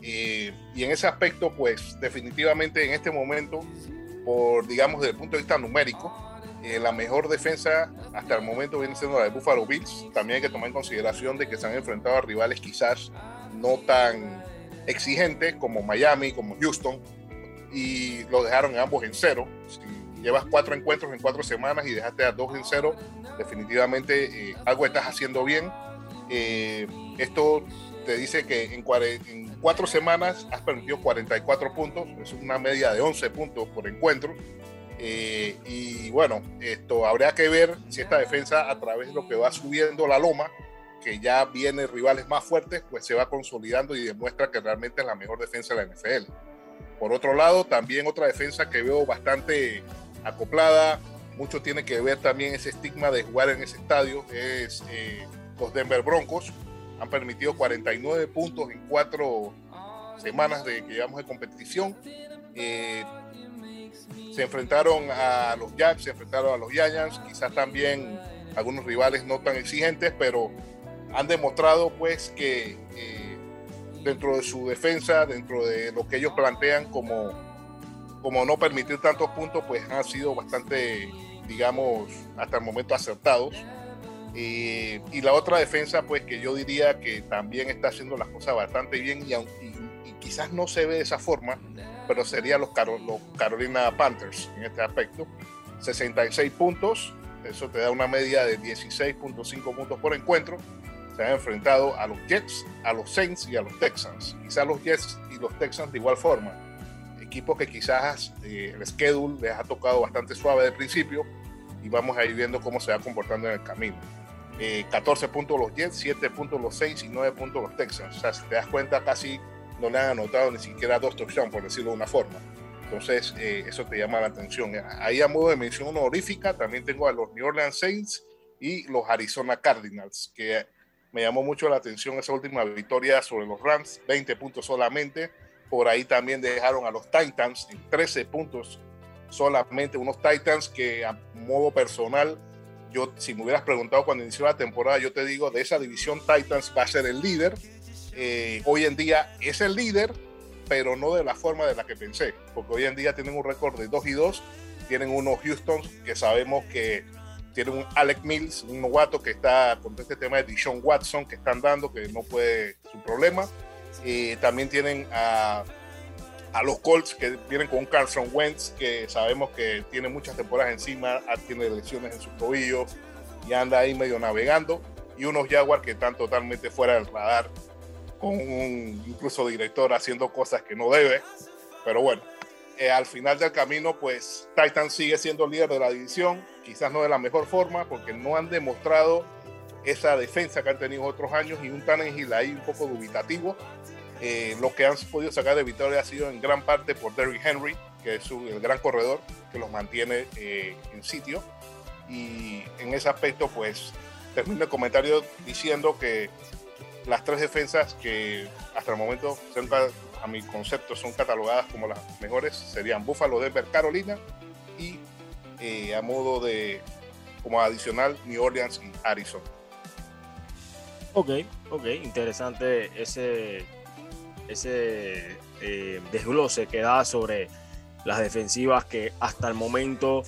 Eh, y en ese aspecto, pues definitivamente en este momento, por digamos desde el punto de vista numérico, eh, la mejor defensa hasta el momento viene siendo la de Buffalo Bills. También hay que tomar en consideración de que se han enfrentado a rivales quizás no tan exigentes como Miami, como Houston, y lo dejaron ambos en cero. Si llevas cuatro encuentros en cuatro semanas y dejaste a dos en cero, definitivamente eh, algo estás haciendo bien. esto te dice que en, en cuatro semanas has permitido 44 puntos, es una media de 11 puntos por encuentro. Eh, y bueno, esto habría que ver si esta defensa a través de lo que va subiendo la loma, que ya viene rivales más fuertes, pues se va consolidando y demuestra que realmente es la mejor defensa de la NFL. Por otro lado, también otra defensa que veo bastante acoplada, mucho tiene que ver también ese estigma de jugar en ese estadio, es eh, los Denver Broncos, han permitido 49 puntos en cuatro semanas de que llevamos de competición. Eh, se enfrentaron a los Jacks, se enfrentaron a los Giants, quizás también algunos rivales no tan exigentes, pero han demostrado pues que dentro de su defensa, dentro de lo que ellos plantean como, como no permitir tantos puntos, pues han sido bastante, digamos, hasta el momento acertados. Y la otra defensa, pues que yo diría que también está haciendo las cosas bastante bien y, quizás no se ve de esa forma, pero serían los, los Carolina Panthers en este aspecto. 66 puntos, eso te da una media de 16.5 puntos por encuentro. Se han enfrentado a los Jets, a los Saints y a los Texans. Quizás los Jets y los Texans de igual forma. Equipos que quizás eh, el schedule les ha tocado bastante suave de principio y vamos a ir viendo cómo se va comportando en el camino. 14 eh, puntos los Jets, 7 puntos los Saints y 9 puntos los Texans. O sea, si te das cuenta, casi no le han anotado ni siquiera dos touchdowns, por decirlo de una forma. Entonces, eh, eso te llama la atención. Ahí, a modo de mención honorífica, también tengo a los New Orleans Saints y los Arizona Cardinals, que me llamó mucho la atención esa última victoria sobre los Rams, 20 puntos solamente. Por ahí también dejaron a los Titans en 13 puntos solamente, unos Titans que a modo personal yo, si me hubieras preguntado cuando inició la temporada, yo te digo, de esa división Titans va a ser el líder. Eh, hoy en día es el líder, pero no de la forma de la que pensé, porque hoy en día tienen un récord de 2 y 2, tienen unos Houston que sabemos que tienen un Alec Mills, un novato que está con este tema de Dishon Watson que están dando, que no puede su problema. y también tienen a a los Colts que vienen con Carson Wentz que sabemos que tiene muchas temporadas encima, ah, tiene lesiones en sus tobillos y anda ahí medio navegando y unos Jaguars que están totalmente fuera del radar con un incluso director haciendo cosas que no debe, pero bueno, eh, al final del camino pues Titan sigue siendo líder de la división, quizás no de la mejor forma porque no han demostrado esa defensa que han tenido otros años y un Tannehill ahí un poco dubitativo, eh, lo que han podido sacar de victoria ha sido en gran parte por Derrick Henry, que es el gran corredor que los mantiene eh, en sitio. Y en ese aspecto, pues termino el comentario diciendo que las tres defensas que hasta el momento a mi concepto son catalogadas como las mejores serían Buffalo, Denver, Carolina y eh, a modo de como adicional New Orleans y Arizona. Ok, ok, interesante ese, ese eh, desglose que da sobre las defensivas que hasta el momento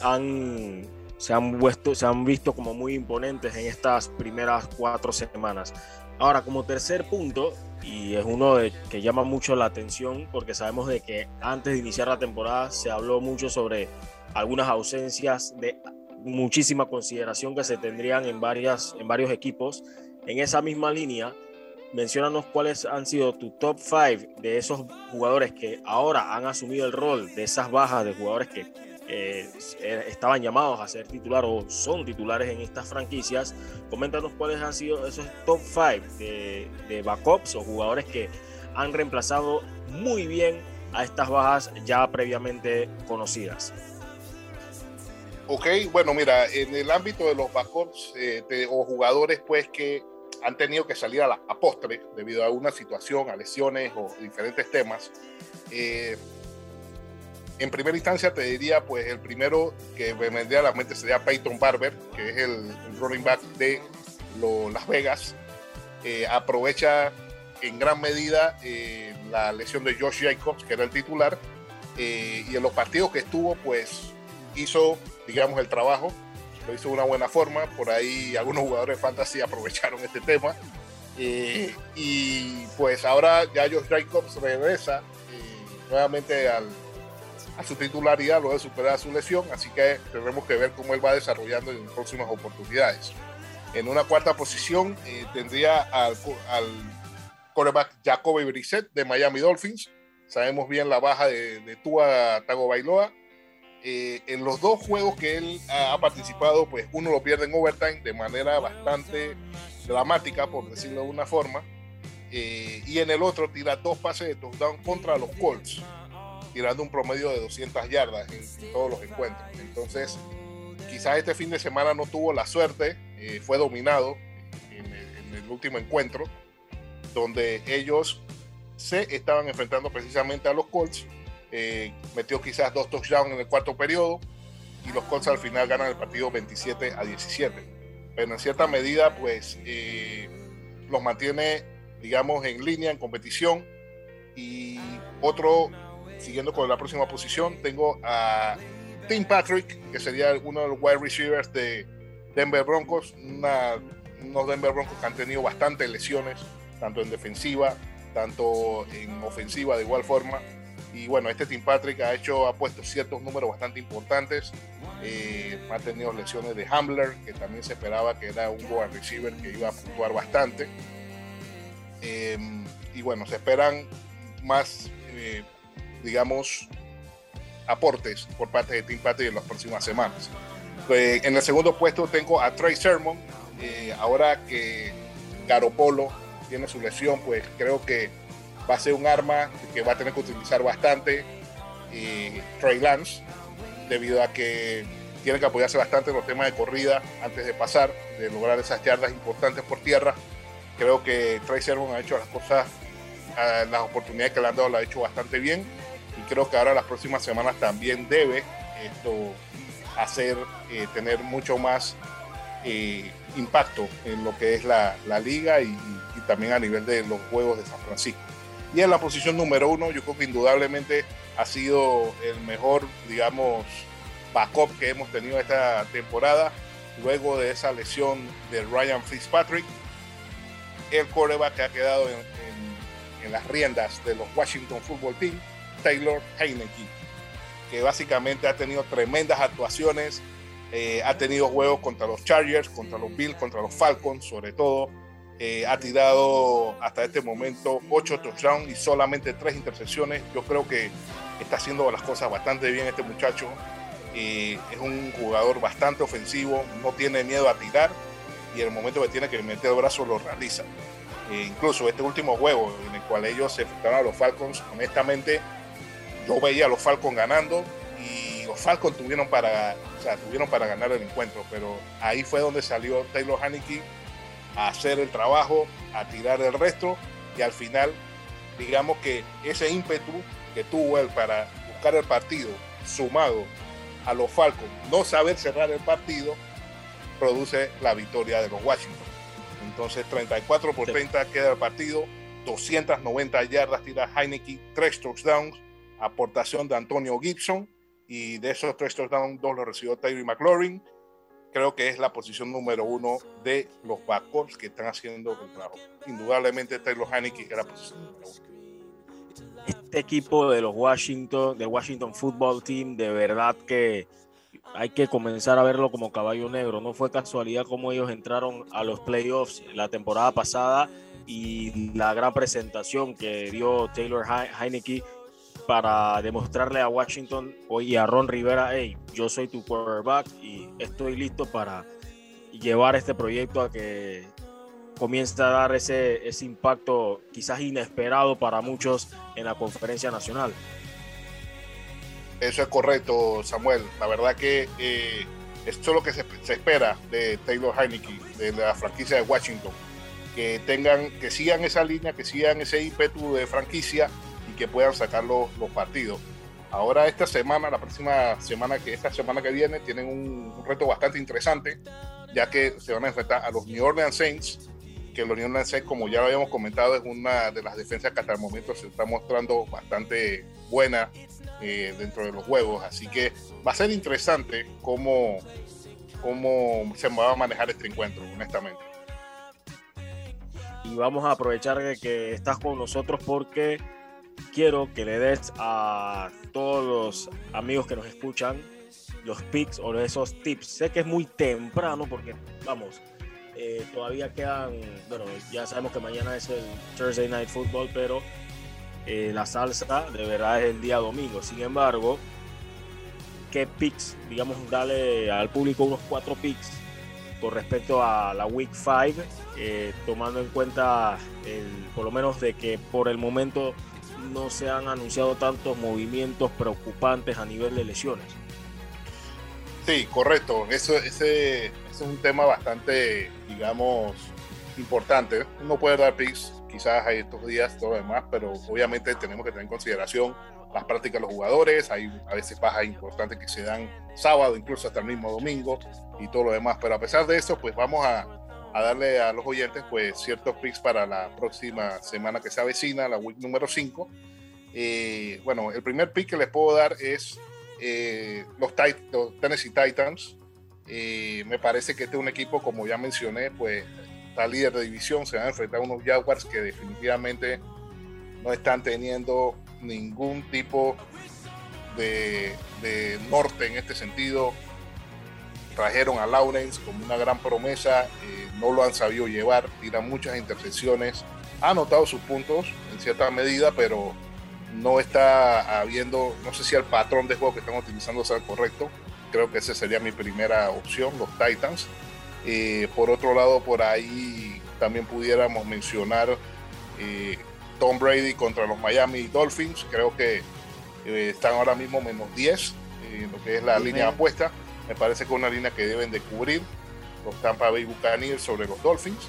han, se, han puesto, se han visto como muy imponentes en estas primeras cuatro semanas. Ahora, como tercer punto, y es uno de, que llama mucho la atención porque sabemos de que antes de iniciar la temporada se habló mucho sobre algunas ausencias de muchísima consideración que se tendrían en, varias, en varios equipos. En esa misma línea, mencionanos cuáles han sido tu top 5 de esos jugadores que ahora han asumido el rol de esas bajas de jugadores que eh, estaban llamados a ser titular o son titulares en estas franquicias. Coméntanos cuáles han sido esos top 5 de, de backups o jugadores que han reemplazado muy bien a estas bajas ya previamente conocidas. Ok, bueno, mira, en el ámbito de los backups eh, o jugadores pues que han tenido que salir a la postre debido a una situación, a lesiones o diferentes temas, eh, en primera instancia te diría, pues el primero que me vendría a la mente sería Peyton Barber, que es el, running back de Las Vegas. Eh, aprovecha en gran medida eh, la lesión de Josh Jacobs, que era el titular, eh, y en los partidos que estuvo, pues hizo, digamos, el trabajo, lo hizo de una buena forma. Por ahí algunos jugadores de fantasy aprovecharon este tema. y pues ahora ya Josh Jacobs regresa nuevamente al, a su titularidad luego de superar su lesión, así que tendremos que ver cómo él va desarrollando en próximas oportunidades. En una cuarta posición eh, tendría al, al quarterback Jacoby Brissett de Miami Dolphins. Sabemos bien la baja de, de Tua Tagovailoa. Eh, en los dos juegos que él ha, participado, pues uno lo pierde en overtime de manera bastante dramática, por decirlo de una forma. Eh, y en el otro tira dos pases de touchdown contra los Colts tirando un promedio de 200 yardas en, todos los encuentros. Entonces, quizás este fin de semana no tuvo la suerte, eh, fue dominado en el, último encuentro, donde ellos se estaban enfrentando precisamente a los Colts. Eh, metió quizás dos touchdowns en el cuarto periodo y los Colts al final ganan el partido 27 a 17. Pero en cierta medida, pues eh, los mantiene, digamos, en línea, en competición. Y otro siguiendo con la próxima posición, tengo a Tim Patrick, que sería uno de los wide receivers de Denver Broncos, unos Denver Broncos que han tenido bastantes lesiones, tanto en defensiva, tanto en ofensiva de igual forma. Y bueno, este Tim Patrick ha hecho, ha puesto ciertos números bastante importantes. Eh, ha tenido lesiones de Hambler, que también se esperaba que era un wide receiver que iba a puntuar bastante. Eh, y bueno, se esperan más eh, digamos, aportes por parte de Team Patrick en las próximas semanas. Pues, en el segundo puesto tengo a Trey Sermon. Eh, ahora que Garopolo tiene su lesión, pues creo que va a ser un arma que va a tener que utilizar bastante eh, Trey Lance, debido a que tiene que apoyarse bastante en los temas de corrida antes de pasar, de lograr esas yardas importantes por tierra. Creo que Trey Sermon ha hecho las cosas, las oportunidades que le han dado, la ha hecho bastante bien y creo que ahora las próximas semanas también debe esto hacer eh, tener mucho más eh, impacto en lo que es la, la liga y, y, también a nivel de los juegos de San Francisco. Y en la posición número uno, yo creo que indudablemente ha sido el mejor, digamos, backup que hemos tenido esta temporada, luego de esa lesión de Ryan Fitzpatrick, el quarterback que ha quedado en, en, en las riendas de los Washington Football Team, Taylor Heineke, que básicamente ha tenido tremendas actuaciones, eh, ha tenido juegos contra los Chargers, contra los Bills, contra los Falcons, sobre todo. Eh, ha tirado hasta este momento 8 touchdowns y solamente 3 intercepciones. Yo creo que está haciendo las cosas bastante bien este muchacho. Es un jugador bastante ofensivo, no tiene miedo a tirar y en el momento que tiene que meter el brazo lo realiza. incluso este último juego en el cual ellos se enfrentaron a los Falcons, honestamente yo veía a los Falcons ganando y los Falcons tuvieron para, o sea, tuvieron para ganar el encuentro, pero ahí fue donde salió Taylor Haneke a hacer el trabajo, a tirar el resto y al final digamos que ese ímpetu que tuvo él para buscar el partido, sumado a los Falcons, no saber cerrar el partido, produce la victoria de los Washington. Entonces 34 por 30 queda el partido, 290 yardas tira Heineken, 3 touchdowns, aportación de Antonio Gibson y de esos 3 touchdowns, dos los recibió Tyree McLaurin. Creo que es la posición número uno de los backups que están haciendo el trabajo. Indudablemente Taylor Heineken es la posición número uno. Este equipo de los Washington, de Washington Football Team, de verdad que hay que comenzar a verlo como caballo negro. No fue casualidad como ellos entraron a los playoffs la temporada pasada y la gran presentación que dio Taylor Heineke para demostrarle a Washington y a Ron Rivera, hey, yo soy tu quarterback y estoy listo para llevar este proyecto a que comience a dar ese, impacto quizás inesperado para muchos en la conferencia nacional. Eso es correcto, Samuel. La verdad que eh, esto es lo que se, espera de Taylor Heineke, de la franquicia de Washington. Que tengan, que sigan esa línea, que sigan ese ímpetu de franquicia que puedan sacar los, partidos. Ahora esta semana, la próxima semana que esta semana que viene, tienen un, reto bastante interesante, ya que se van a enfrentar a los New Orleans Saints, que los New Orleans Saints, como ya lo habíamos comentado, es una de las defensas que hasta el momento se está mostrando bastante buena eh, dentro de los juegos. Así que va a ser interesante cómo, cómo se va a manejar este encuentro, honestamente. Y vamos a aprovechar que estás con nosotros porque quiero que le des a todos los amigos que nos escuchan los picks o esos tips. Sé que es muy temprano porque, vamos, eh, todavía quedan, bueno, ya sabemos que mañana es el Thursday Night Football, pero eh, la salsa de verdad es el día domingo. Sin embargo, ¿qué picks? Digamos, darle al público unos cuatro picks con respecto a la Week 5, eh, tomando en cuenta el, por lo menos de que por el momento no se han anunciado tantos movimientos preocupantes a nivel de lesiones. Sí, correcto. Eso, es un tema bastante, digamos, importante. Uno puede dar picks quizás hay estos días, todo lo demás, pero obviamente tenemos que tener en consideración las prácticas de los jugadores, hay a veces bajas importantes que se dan sábado, incluso hasta el mismo domingo y todo lo demás, pero a pesar de eso, pues vamos a, a darle a los oyentes pues ciertos picks para la próxima semana que se avecina, la week número 5. Eh, bueno, el primer pick que les puedo dar es eh, los, los, Tennessee Titans. Eh, me parece que este es un equipo, como ya mencioné, pues está líder de división, se van a enfrentar a unos Jaguars que definitivamente no están teniendo ningún tipo de, norte en este sentido. Trajeron a Lawrence como una gran promesa, eh, no lo han sabido llevar, tiran muchas intercepciones, ha anotado sus puntos en cierta medida, pero no está habiendo, no sé si el patrón de juego que están utilizando sea el correcto. Creo que esa sería mi primera opción, los Titans. Eh, por otro lado, por ahí también pudiéramos mencionar eh, Tom Brady contra los Miami Dolphins. Creo que eh, están ahora mismo menos 10 en lo que es la línea de apuesta. Me parece que es una línea que deben de cubrir los Tampa Bay Buccaneers sobre los Dolphins.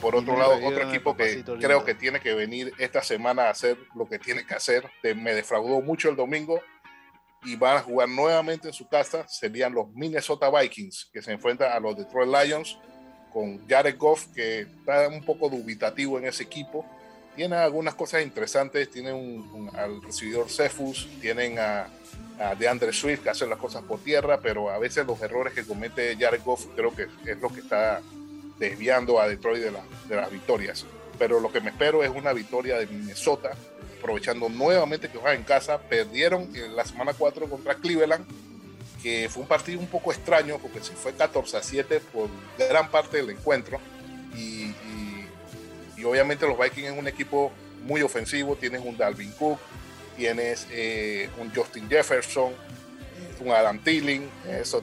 por otro lado, otro equipo que creo que tiene que venir esta semana a hacer lo que tiene que hacer. me defraudó mucho el domingo y van a jugar nuevamente en su casa serían los Minnesota Vikings, que se enfrentan a los Detroit Lions con Jared Goff, que está un poco dubitativo en ese equipo. Tiene algunas cosas interesantes, tienen un, al recibidor Cephus, tienen a, a DeAndre Swift que hacen las cosas por tierra, pero a veces los errores que comete Jared Goff creo que es lo que está desviando a Detroit de, las victorias. Pero lo que me espero es una victoria de Minnesota aprovechando nuevamente que juegan en casa, perdieron en la semana 4 contra Cleveland, que fue un partido un poco extraño porque se fue 14 a 7 por gran parte del encuentro. Y, obviamente los Vikings es un equipo muy ofensivo, tienes un Dalvin Cook, tienes eh, un Justin Jefferson, un Adam Tilling, eso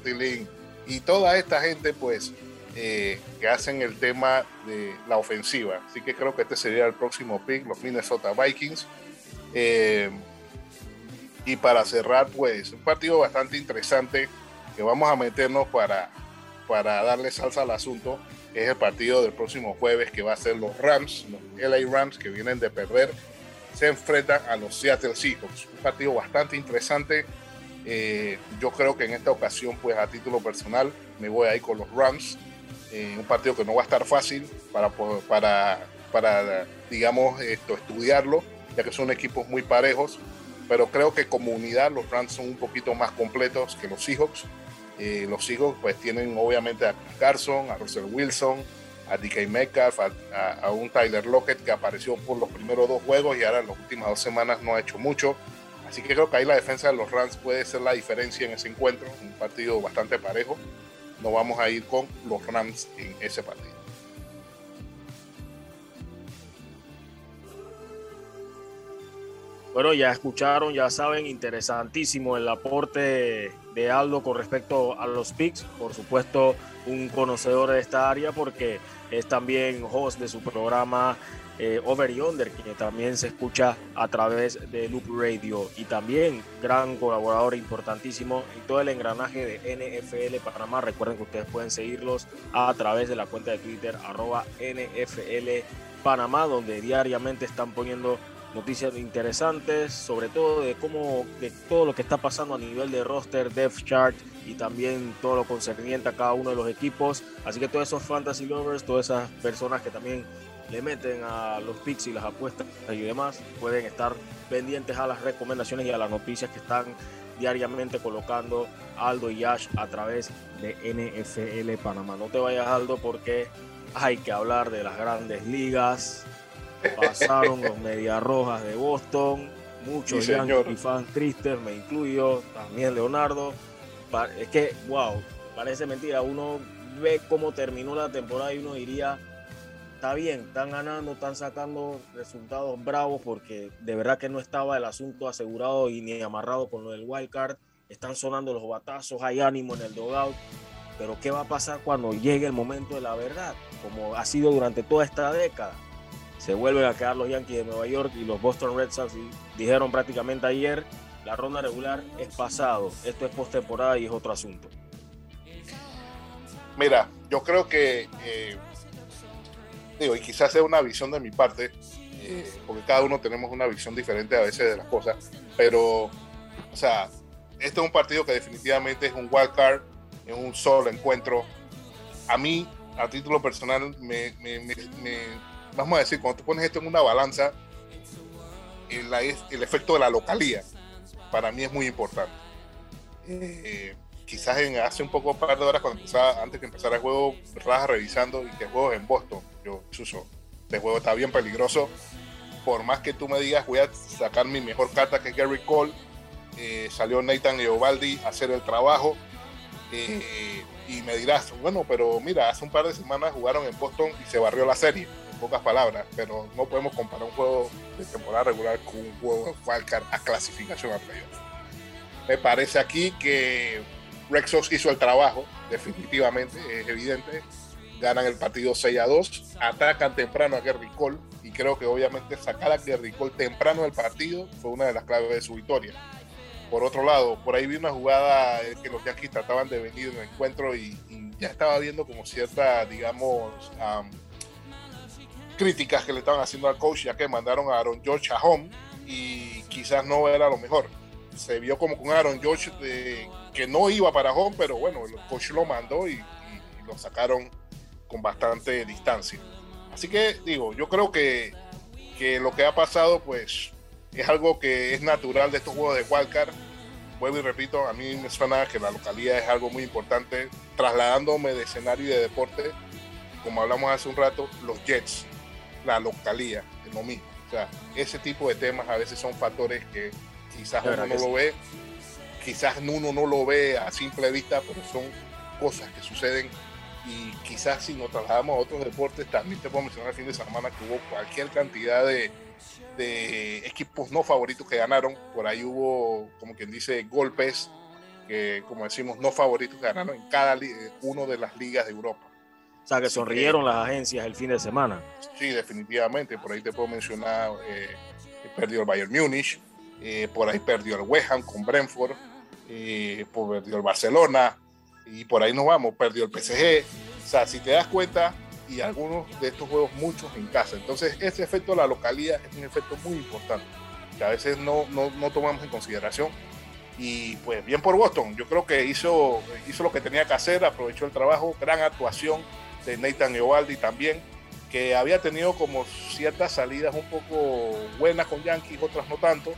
y toda esta gente pues eh, que hacen el tema de la ofensiva. Así que creo que este sería el próximo pick, los Minnesota Vikings. Eh, y para cerrar, pues un partido bastante interesante que vamos a meternos para, para darle salsa al asunto. Es el partido del próximo jueves que va a ser los Rams, los LA Rams que vienen de perder se enfrentan a los Seattle Seahawks. Un partido bastante interesante. Eh, yo creo que en esta ocasión, pues a título personal, me voy ahí con los Rams. Eh, un partido que no va a estar fácil para, para, para digamos, estudiarlo, ya que son equipos muy parejos. Pero creo que como unidad los Rams son un poquito más completos que los Seahawks. Eh, los Seahawks pues tienen obviamente a Carson, a Russell Wilson, a DK Metcalf, a, un Tyler Lockett que apareció por los primeros dos juegos y ahora en las últimas dos semanas no ha hecho mucho. Así que creo que ahí la defensa de los Rams puede ser la diferencia en ese encuentro, un partido bastante parejo. No vamos a ir con los Rams en ese partido. Bueno, ya escucharon, ya saben, interesantísimo el aporte de Aldo con respecto a los picks. Por supuesto, un conocedor de esta área porque es también host de su programa eh, Over Yonder, que también se escucha a través de Loop Radio y también gran colaborador importantísimo en todo el engranaje de NFL Panamá. Recuerden que ustedes pueden seguirlos a través de la cuenta de Twitter arroba NFL Panamá, donde diariamente están poniendo noticias interesantes, sobre todo de cómo, de todo lo que está pasando a nivel de roster, depth chart y también todo lo concerniente a cada uno de los equipos. Así que todos esos fantasy lovers, todas esas personas que también le meten a los picks y las apuestas y demás, pueden estar pendientes a las recomendaciones y a las noticias que están diariamente colocando Aldo y Ash a través de NFL Panamá. No te vayas Aldo porque hay que hablar de las grandes ligas, pasaron los Medias Rojas de Boston, muchos y fans tristes, me incluyo, también Leonardo. Es que, wow, parece mentira. Uno ve cómo terminó la temporada y uno diría, está bien, están ganando, están sacando resultados bravos porque de verdad que no estaba el asunto asegurado y ni amarrado con lo del wild card. Están sonando los batazos, hay ánimo en el dogout. Pero ¿qué va a pasar cuando llegue el momento de la verdad? Como ha sido durante toda esta década se vuelven a quedar los Yankees de Nueva York y los Boston Red Sox dijeron prácticamente ayer, la ronda regular es pasado, esto es postemporada y es otro asunto. Mira, yo creo que, eh, digo, y quizás sea una visión de mi parte, eh, porque cada uno tenemos una visión diferente a veces de las cosas, pero, o sea, este es un partido que definitivamente es un wild card, es un solo encuentro. A mí, a título personal, me vamos a decir, cuando tú pones esto en una balanza, el, el efecto de la localía para mí es muy importante. Eh, quizás en, hace un poco, par de horas, cuando empezaba, antes que empezara el juego, estaba revisando y que el juego en Boston. Yo, Suso, este juego está bien peligroso. Por más que tú me digas, voy a sacar mi mejor carta que Gary Cole, eh, salió Nathan Eovaldi a hacer el trabajo. Eh, y me dirás, bueno, pero mira, hace un par de semanas jugaron en Boston y se barrió la serie pocas palabras, pero no podemos comparar un juego de temporada regular con un juego de a clasificación a playoffs. Me parece aquí que Rexos hizo el trabajo, definitivamente, es evidente. Ganan el partido 6 a 2, atacan temprano a Gary Cole y creo que obviamente sacar a Gary Cole temprano del partido fue una de las claves de su victoria. Por otro lado, por ahí vi una jugada que los Yankees trataban de venir en el encuentro y, ya estaba viendo como cierta, digamos, críticas que le estaban haciendo al coach, ya que mandaron a Aaron George a home y quizás no era lo mejor. Se vio como con Aaron George que no iba para home, pero bueno, el coach lo mandó y, lo sacaron con bastante distancia. Así que digo, yo creo que, que lo que ha pasado, pues es algo que es natural de estos juegos de wildcard. Vuelvo y repito, a mí me suena que la localidad es algo muy importante. Trasladándome de escenario y de deporte, como hablamos hace un rato, los Jets la localía, es lo mismo. O sea, ese tipo de temas a veces son factores que quizás uno no lo ve, quizás uno no lo ve a simple vista, pero son cosas que suceden y quizás si nos trasladamos a otros deportes, también te puedo mencionar el fin de semana que hubo cualquier cantidad de, de equipos no favoritos que ganaron, por ahí hubo, como quien dice, golpes que, como decimos, no favoritos que ganaron en cada uno de las ligas de Europa. O sea, que sonrieron las agencias el fin de semana. Sí, definitivamente. Por ahí te puedo mencionar, eh, perdió el Bayern Múnich, eh, por ahí perdió el West Ham con Brentford, eh, perdió el Barcelona, y por ahí nos vamos, perdió el PSG. O sea, si te das cuenta, y algunos de estos juegos muchos en casa. Entonces ese efecto de la localidad es un efecto muy importante que a veces no, no, no tomamos en consideración. Y pues bien por Boston, yo creo que hizo, hizo lo que tenía que hacer, aprovechó el trabajo, gran actuación de Nathan Eovaldi también, que había tenido como ciertas salidas un poco buenas con Yankees, otras no tanto,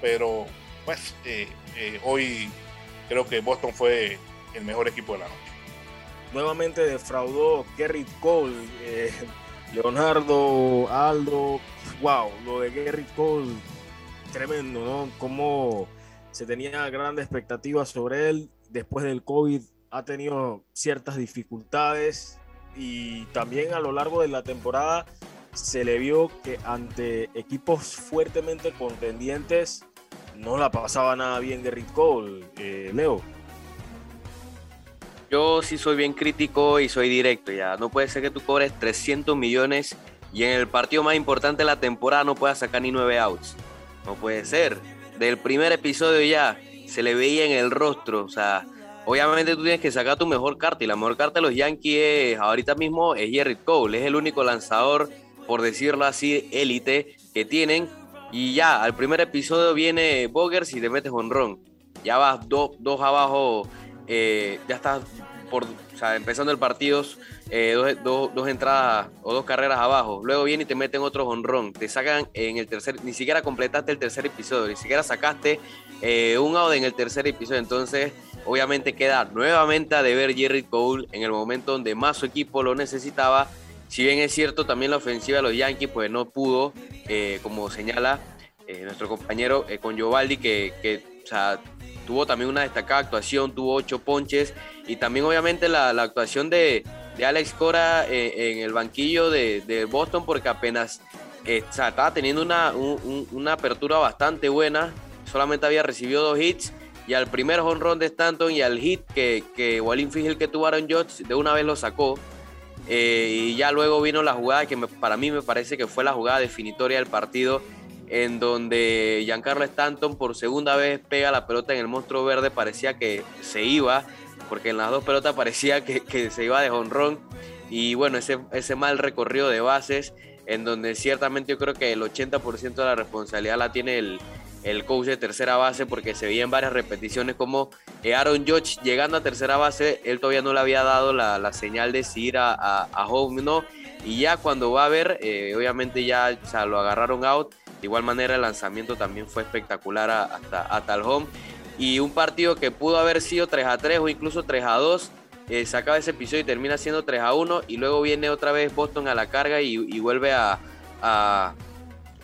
pero pues eh, eh, hoy creo que Boston fue el mejor equipo de la noche. Nuevamente defraudó Gerrit Cole, eh, Leonardo, Aldo, wow, lo de Gerrit Cole, tremendo, ¿no? Como se tenía grandes expectativas sobre él, después del COVID ha tenido ciertas dificultades y también a lo largo de la temporada se le vio que ante equipos fuertemente contendientes no la pasaba nada bien Gerrit Cole, eh, Leo. Yo sí soy bien crítico y soy directo ya. No puede ser que tú cobres 300 millones y en el partido más importante de la temporada no puedas sacar ni 9 outs. No puede ser. Del primer episodio ya se le veía en el rostro. O sea, obviamente tú tienes que sacar tu mejor carta y la mejor carta de los Yankees ahorita mismo es Jerry Cole. Es el único lanzador, por decirlo así, élite que tienen. Y ya, al primer episodio viene Boggers y te metes honrón. Ya vas dos, dos abajo, eh, ya estás por, empezando el partido, eh, dos, dos, dos, entradas o dos carreras abajo. Luego viene y te meten otro honrón. Te sacan en el tercer, ni siquiera completaste el tercer episodio, ni siquiera sacaste eh, un out en el tercer episodio. Entonces, obviamente queda nuevamente a deber Jerry Cole en el momento donde más su equipo lo necesitaba. Si bien es cierto, también la ofensiva de los Yankees pues no pudo, eh, como señala eh, nuestro compañero eh, con Giovaldi, que, que tuvo también una destacada actuación, tuvo ocho ponches y también obviamente la, actuación de, Alex Cora en el banquillo de, Boston porque apenas estaba teniendo una, un, una apertura bastante buena, solamente había recibido dos hits y al primer honrón de Stanton y al hit que, que Wallin Figel que tuvo Aaron de una vez lo sacó. Eh, y ya luego vino la jugada que para mí me parece que fue la jugada definitoria del partido, en donde Giancarlo Stanton por segunda vez pega la pelota en el monstruo verde, parecía que se iba, porque en las dos pelotas parecía que, que se iba de honrón. Y bueno, ese, ese mal recorrido de bases, en donde ciertamente yo creo que el 80% de la responsabilidad la tiene el, el coach de tercera base porque se veía en varias repeticiones como eh, Aaron Judge llegando a tercera base, él todavía no le había dado la, la señal de si ir a, a, home, ¿no? Y ya cuando va a ver, eh, obviamente ya o sea, lo agarraron out. De igual manera el lanzamiento también fue espectacular hasta, hasta el home. Y un partido que pudo haber sido 3 a 3 o incluso 3 a 2. Eh, se acaba ese episodio y termina siendo 3 a 1 y luego viene otra vez Boston a la carga y, vuelve a,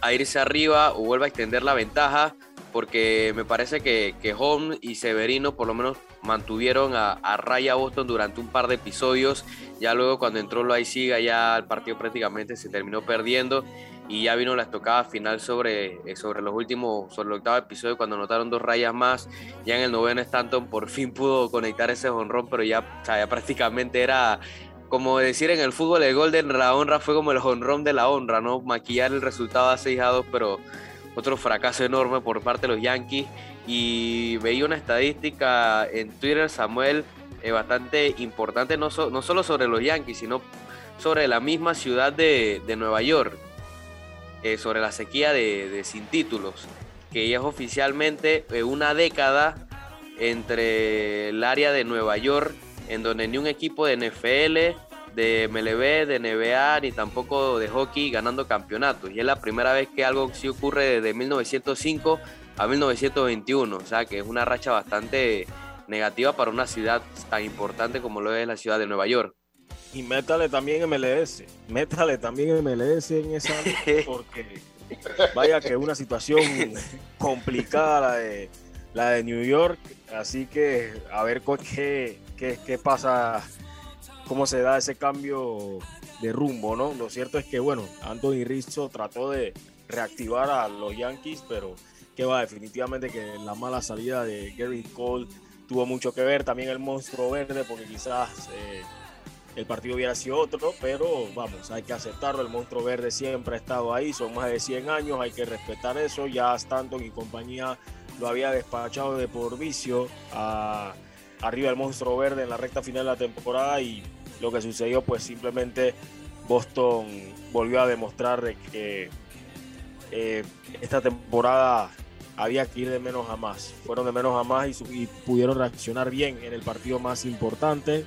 a irse arriba o vuelve a extender la ventaja porque me parece que, que Holmes y Severino por lo menos mantuvieron a, a, raya Boston durante un par de episodios. Ya luego cuando entró Loaiziga ya el partido prácticamente se terminó perdiendo y ya vino la estocada final sobre, eh, sobre los últimos, sobre el octavo episodio cuando anotaron dos rayas más. Ya en el noveno Stanton por fin pudo conectar ese honrón, pero ya, o ya prácticamente era como decir en el fútbol el gol de la honra fue como el honrón de la honra, ¿no? Maquillar el resultado a 6 a 2, pero otro fracaso enorme por parte de los Yankees. Y veía una estadística en Twitter, Samuel, eh, bastante importante, no, no, solo sobre los Yankees, sino sobre la misma ciudad de, de Nueva York, eh, sobre la sequía de, de, sin títulos, que ya es oficialmente eh, una década entre el área de Nueva York, en donde ni un equipo de NFL, de MLB, de NBA, ni tampoco de hockey ganando campeonatos. Y es la primera vez que algo sí ocurre desde 1905 a 1921. O sea que es una racha bastante negativa para una ciudad tan importante como lo es la ciudad de Nueva York. Y métale también MLS, métale también MLS en esa porque vaya que es una situación complicada la de, la de New York, así que a ver qué, qué, pasa cómo se da ese cambio de rumbo, ¿no? Lo cierto es que, bueno, Anthony Rizzo trató de reactivar a los Yankees, pero que va, definitivamente que la mala salida de Gary Cole tuvo mucho que ver, también el monstruo verde, porque quizás eh, el partido hubiera sido otro, pero vamos, hay que aceptarlo, el monstruo verde siempre ha estado ahí, son más de 100 años, hay que respetar eso, ya Stanton y compañía lo había despachado de por vicio a arriba del monstruo verde en la recta final de la temporada y lo que sucedió pues simplemente Boston volvió a demostrar que eh, esta temporada había que ir de menos a más. Fueron de menos a más y, pudieron reaccionar bien en el partido más importante.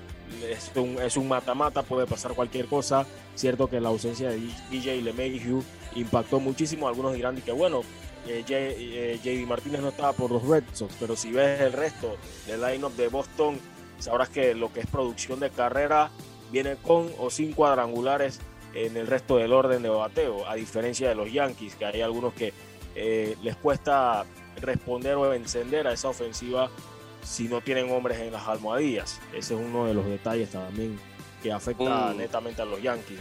Es un mata-mata, puede pasar cualquier cosa. Cierto que la ausencia de DJ LeMahieu impactó muchísimo. Algunos dirán que bueno, eh, JD eh, Martínez no estaba por los Red Sox, pero si ves el resto del lineup de Boston, sabrás que lo que es producción de carrera viene con o sin cuadrangulares en el resto del orden de bateo, a diferencia de los Yankees, que hay algunos que eh, les cuesta responder o encender a esa ofensiva si no tienen hombres en las almohadillas. Ese es uno de los detalles también que afecta netamente a los Yankees.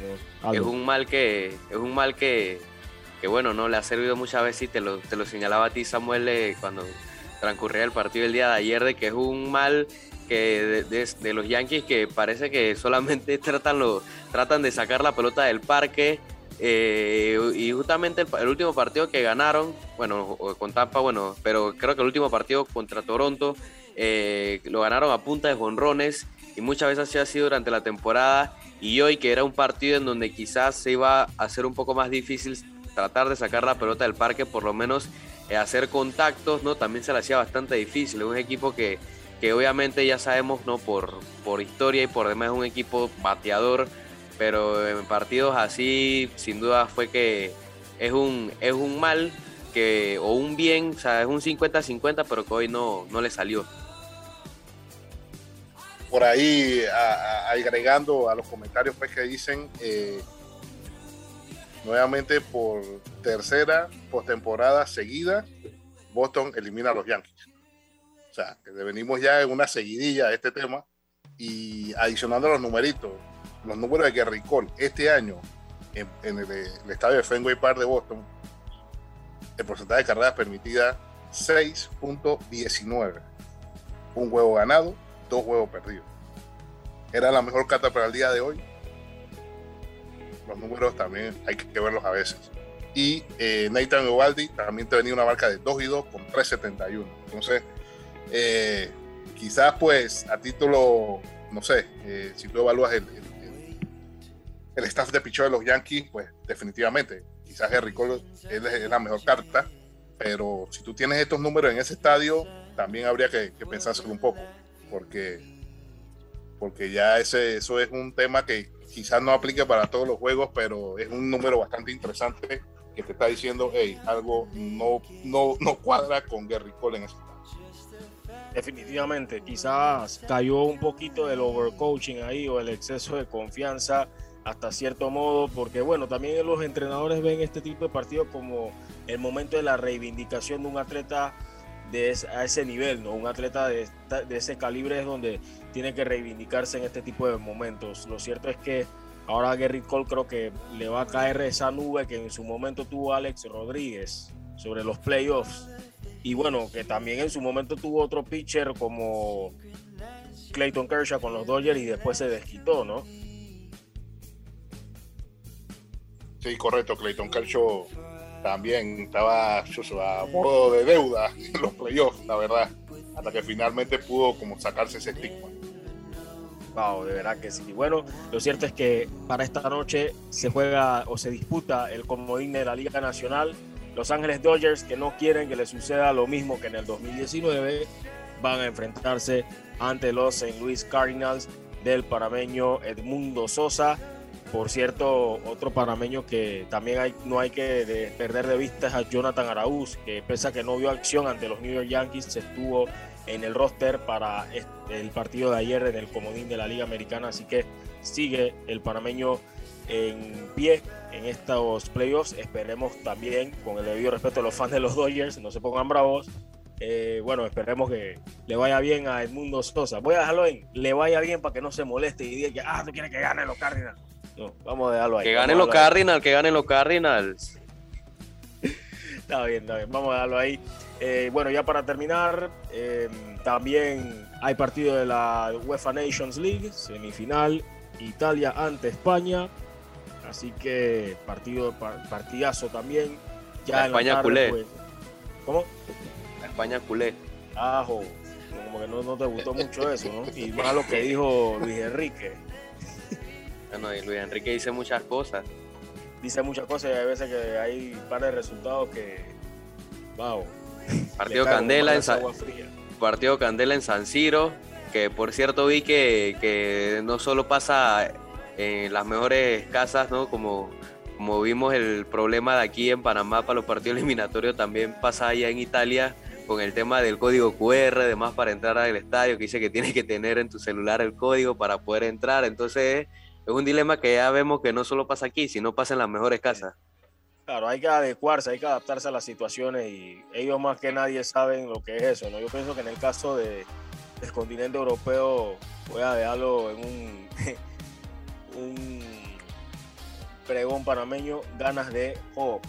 Es un mal que es un mal que, que, bueno, no le ha servido muchas veces y te lo, te lo señalaba a ti Samuel eh, cuando transcurría el partido el día de ayer de que es un mal que de, los Yankees que parece que solamente tratan, lo, tratan de sacar la pelota del parque. Eh, y justamente el, último partido que ganaron, bueno, con Tampa, bueno, pero creo que el último partido contra Toronto eh, lo ganaron a punta de jonrones y muchas veces así ha sido durante la temporada. Y hoy, que era un partido en donde quizás se iba a hacer un poco más difícil tratar de sacar la pelota del parque, por lo menos eh, hacer contactos, ¿no? También se le hacía bastante difícil. Un equipo que que obviamente ya sabemos, ¿no? Por, por historia y por demás es un equipo bateador, pero en partidos así, sin duda fue que es un, es un mal que, o un bien, o sea, es un 50-50, pero que hoy no, no le salió. Por ahí, agregando a los comentarios pues, que dicen, eh, nuevamente por tercera postemporada seguida, Boston elimina a los Yankees. O sea, que venimos ya en una seguidilla de este tema y adicionando los numeritos, los números de Gary Cole este año en, el, estadio de Fenway Park de Boston, el porcentaje de carreras permitidas 6.19. Un juego ganado, dos juegos perdidos. Era la mejor carta para el día de hoy. Los números también hay que verlos a veces. Y eh, Nathan Eovaldi también te venía una marca de 2 y 2 con 3.71. Entonces, eh, quizás pues a título, no sé, eh, si tú evalúas el, el, staff de pichón de los Yankees, pues definitivamente, quizás Henry Cole es, la mejor carta, pero si tú tienes estos números en ese estadio, también habría que, que pensárselo un poco, porque, porque ya ese, eso es un tema que quizás no aplique para todos los juegos, pero es un número bastante interesante que te está diciendo, hey, algo no, no, no cuadra con Gary Cole en ese definitivamente, quizás cayó un poquito del overcoaching ahí o el exceso de confianza hasta cierto modo, porque bueno, también los entrenadores ven este tipo de partidos como el momento de la reivindicación de un atleta de a ese nivel, ¿no? Un atleta de, de ese calibre es donde tiene que reivindicarse en este tipo de momentos. Lo cierto es que ahora Gary Cole creo que le va a caer esa nube que en su momento tuvo Alex Rodríguez sobre los playoffs y bueno, que también en su momento tuvo otro pitcher como Clayton Kershaw con los Dodgers y después se desquitó, ¿no? Sí, correcto. Clayton Kershaw también estaba a modo de deuda los playoffs, la verdad. Hasta que finalmente pudo como sacarse ese estigma. Wow, de verdad que sí. Bueno, lo cierto es que para esta noche se juega o se disputa el comodín de la Liga Nacional los Ángeles Dodgers, que no quieren que les suceda lo mismo que en el 2019, van a enfrentarse ante los St. Louis Cardinals del parameño Edmundo Sosa. Por cierto, otro parameño que también no hay que perder de vista es a Jonathan Araúz, que pese a que no vio acción ante los New York Yankees, estuvo en el roster para el partido de ayer en el comodín de la Liga Americana, así que sigue el panameño en pie en estos playoffs. Esperemos también, con el debido respeto a los fans de los Dodgers, no se pongan bravos. Eh, bueno, esperemos que le vaya bien a Edmundo Sosa. Voy a dejarlo en, le vaya bien para que no se moleste y diga que, ah, tú quieres que gane los Cardinals. No, vamos a dejarlo ahí. Que ganen los Cardinals, que ganen los Cardinals. está bien, está bien, vamos a dejarlo ahí. Eh, bueno, ya para terminar, eh, también hay partido de la UEFA Nations League, semifinal, Italia ante España. Así que partido, partidazo también. Ya España culé. Pues. ¿Cómo? España culé. Ajo. Como que no, te gustó mucho eso, ¿no? Y más lo que dijo Luis Enrique. Bueno, y Luis Enrique dice muchas cosas. Dice muchas cosas y hay veces que hay un par de resultados que. Wow. Partido Candela en San, partido Candela en San Siro, que por cierto vi que, que no solo pasa en las mejores casas, ¿no? Como, como vimos el problema de aquí en Panamá para los partidos eliminatorios, también pasa allá en Italia con el tema del código QR, además para entrar al estadio, que dice que tienes que tener en tu celular el código para poder entrar. Entonces es un dilema que ya vemos que no solo pasa aquí, sino pasa en las mejores casas. Claro, hay que adecuarse, hay que adaptarse a las situaciones y ellos más que nadie saben lo que es eso, ¿no? Yo pienso que en el caso de, del continente europeo, voy a dejarlo en un, un pregón panameño, ganas de juego.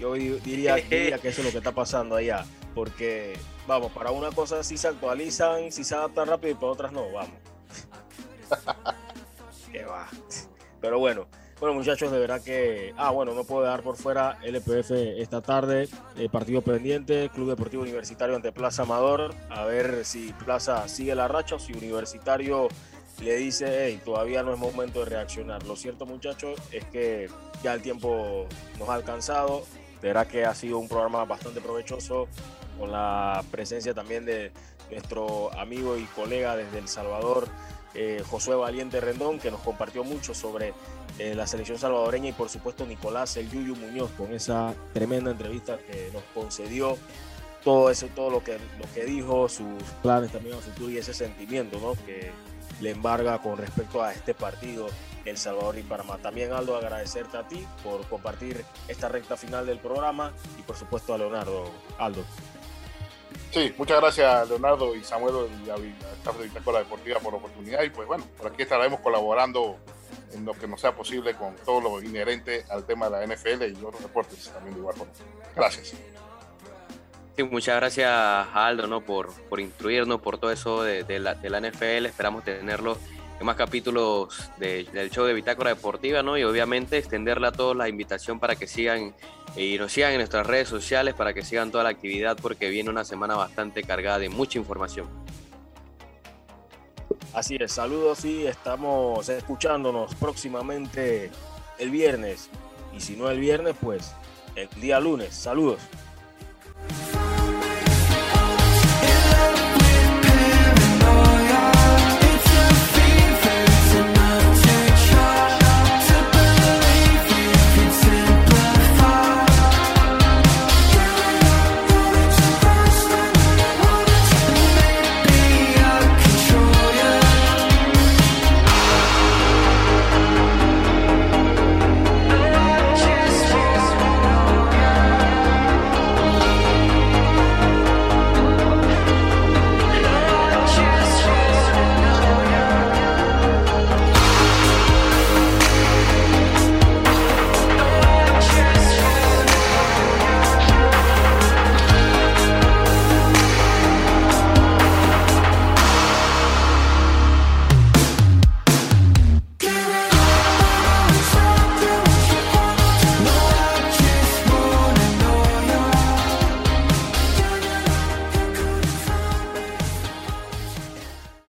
Yo diría, diría que eso es lo que está pasando allá, porque, vamos, para una cosa sí se actualizan, sí se adaptan rápido y para otras no, vamos. que va. Pero bueno, bueno, muchachos, de verdad que. Ah, bueno, no puedo dejar por fuera LPF esta tarde. Eh, partido pendiente, Club Deportivo Universitario ante Plaza Amador. A ver si Plaza sigue la racha o si Universitario le dice, hey, todavía no es momento de reaccionar. Lo cierto, muchachos, es que ya el tiempo nos ha alcanzado. De verdad que ha sido un programa bastante provechoso con la presencia también de nuestro amigo y colega desde El Salvador, eh, Josué Valiente Rendón, que nos compartió mucho sobre eh, la selección salvadoreña y por supuesto Nicolás El Yuyu Muñoz con esa tremenda entrevista que nos concedió todo eso, todo lo que, lo que dijo, sus planes también a y ese sentimiento ¿no? que le embarga con respecto a este partido El Salvador y Panamá. También Aldo, agradecerte a ti por compartir esta recta final del programa y por supuesto a Leonardo. Aldo. Sí, muchas gracias Leonardo y Samuel y a, de Bitácora Deportiva por la oportunidad y pues bueno, por aquí estaremos colaborando en lo que nos sea posible con todo lo inherente al tema de la NFL y otros deportes también de igual forma. Gracias. Sí, muchas gracias Aldo ¿no? por, por instruirnos por todo eso de, la, de la NFL. Esperamos tenerlo en más capítulos del show de Bitácora Deportiva, ¿no? Y obviamente extenderle a todos la invitación para que sigan y nos sigan en nuestras redes sociales, para que sigan toda la actividad, porque viene una semana bastante cargada de mucha información. Así es, saludos y estamos escuchándonos próximamente el viernes. Y si no el viernes, pues el día lunes. Saludos.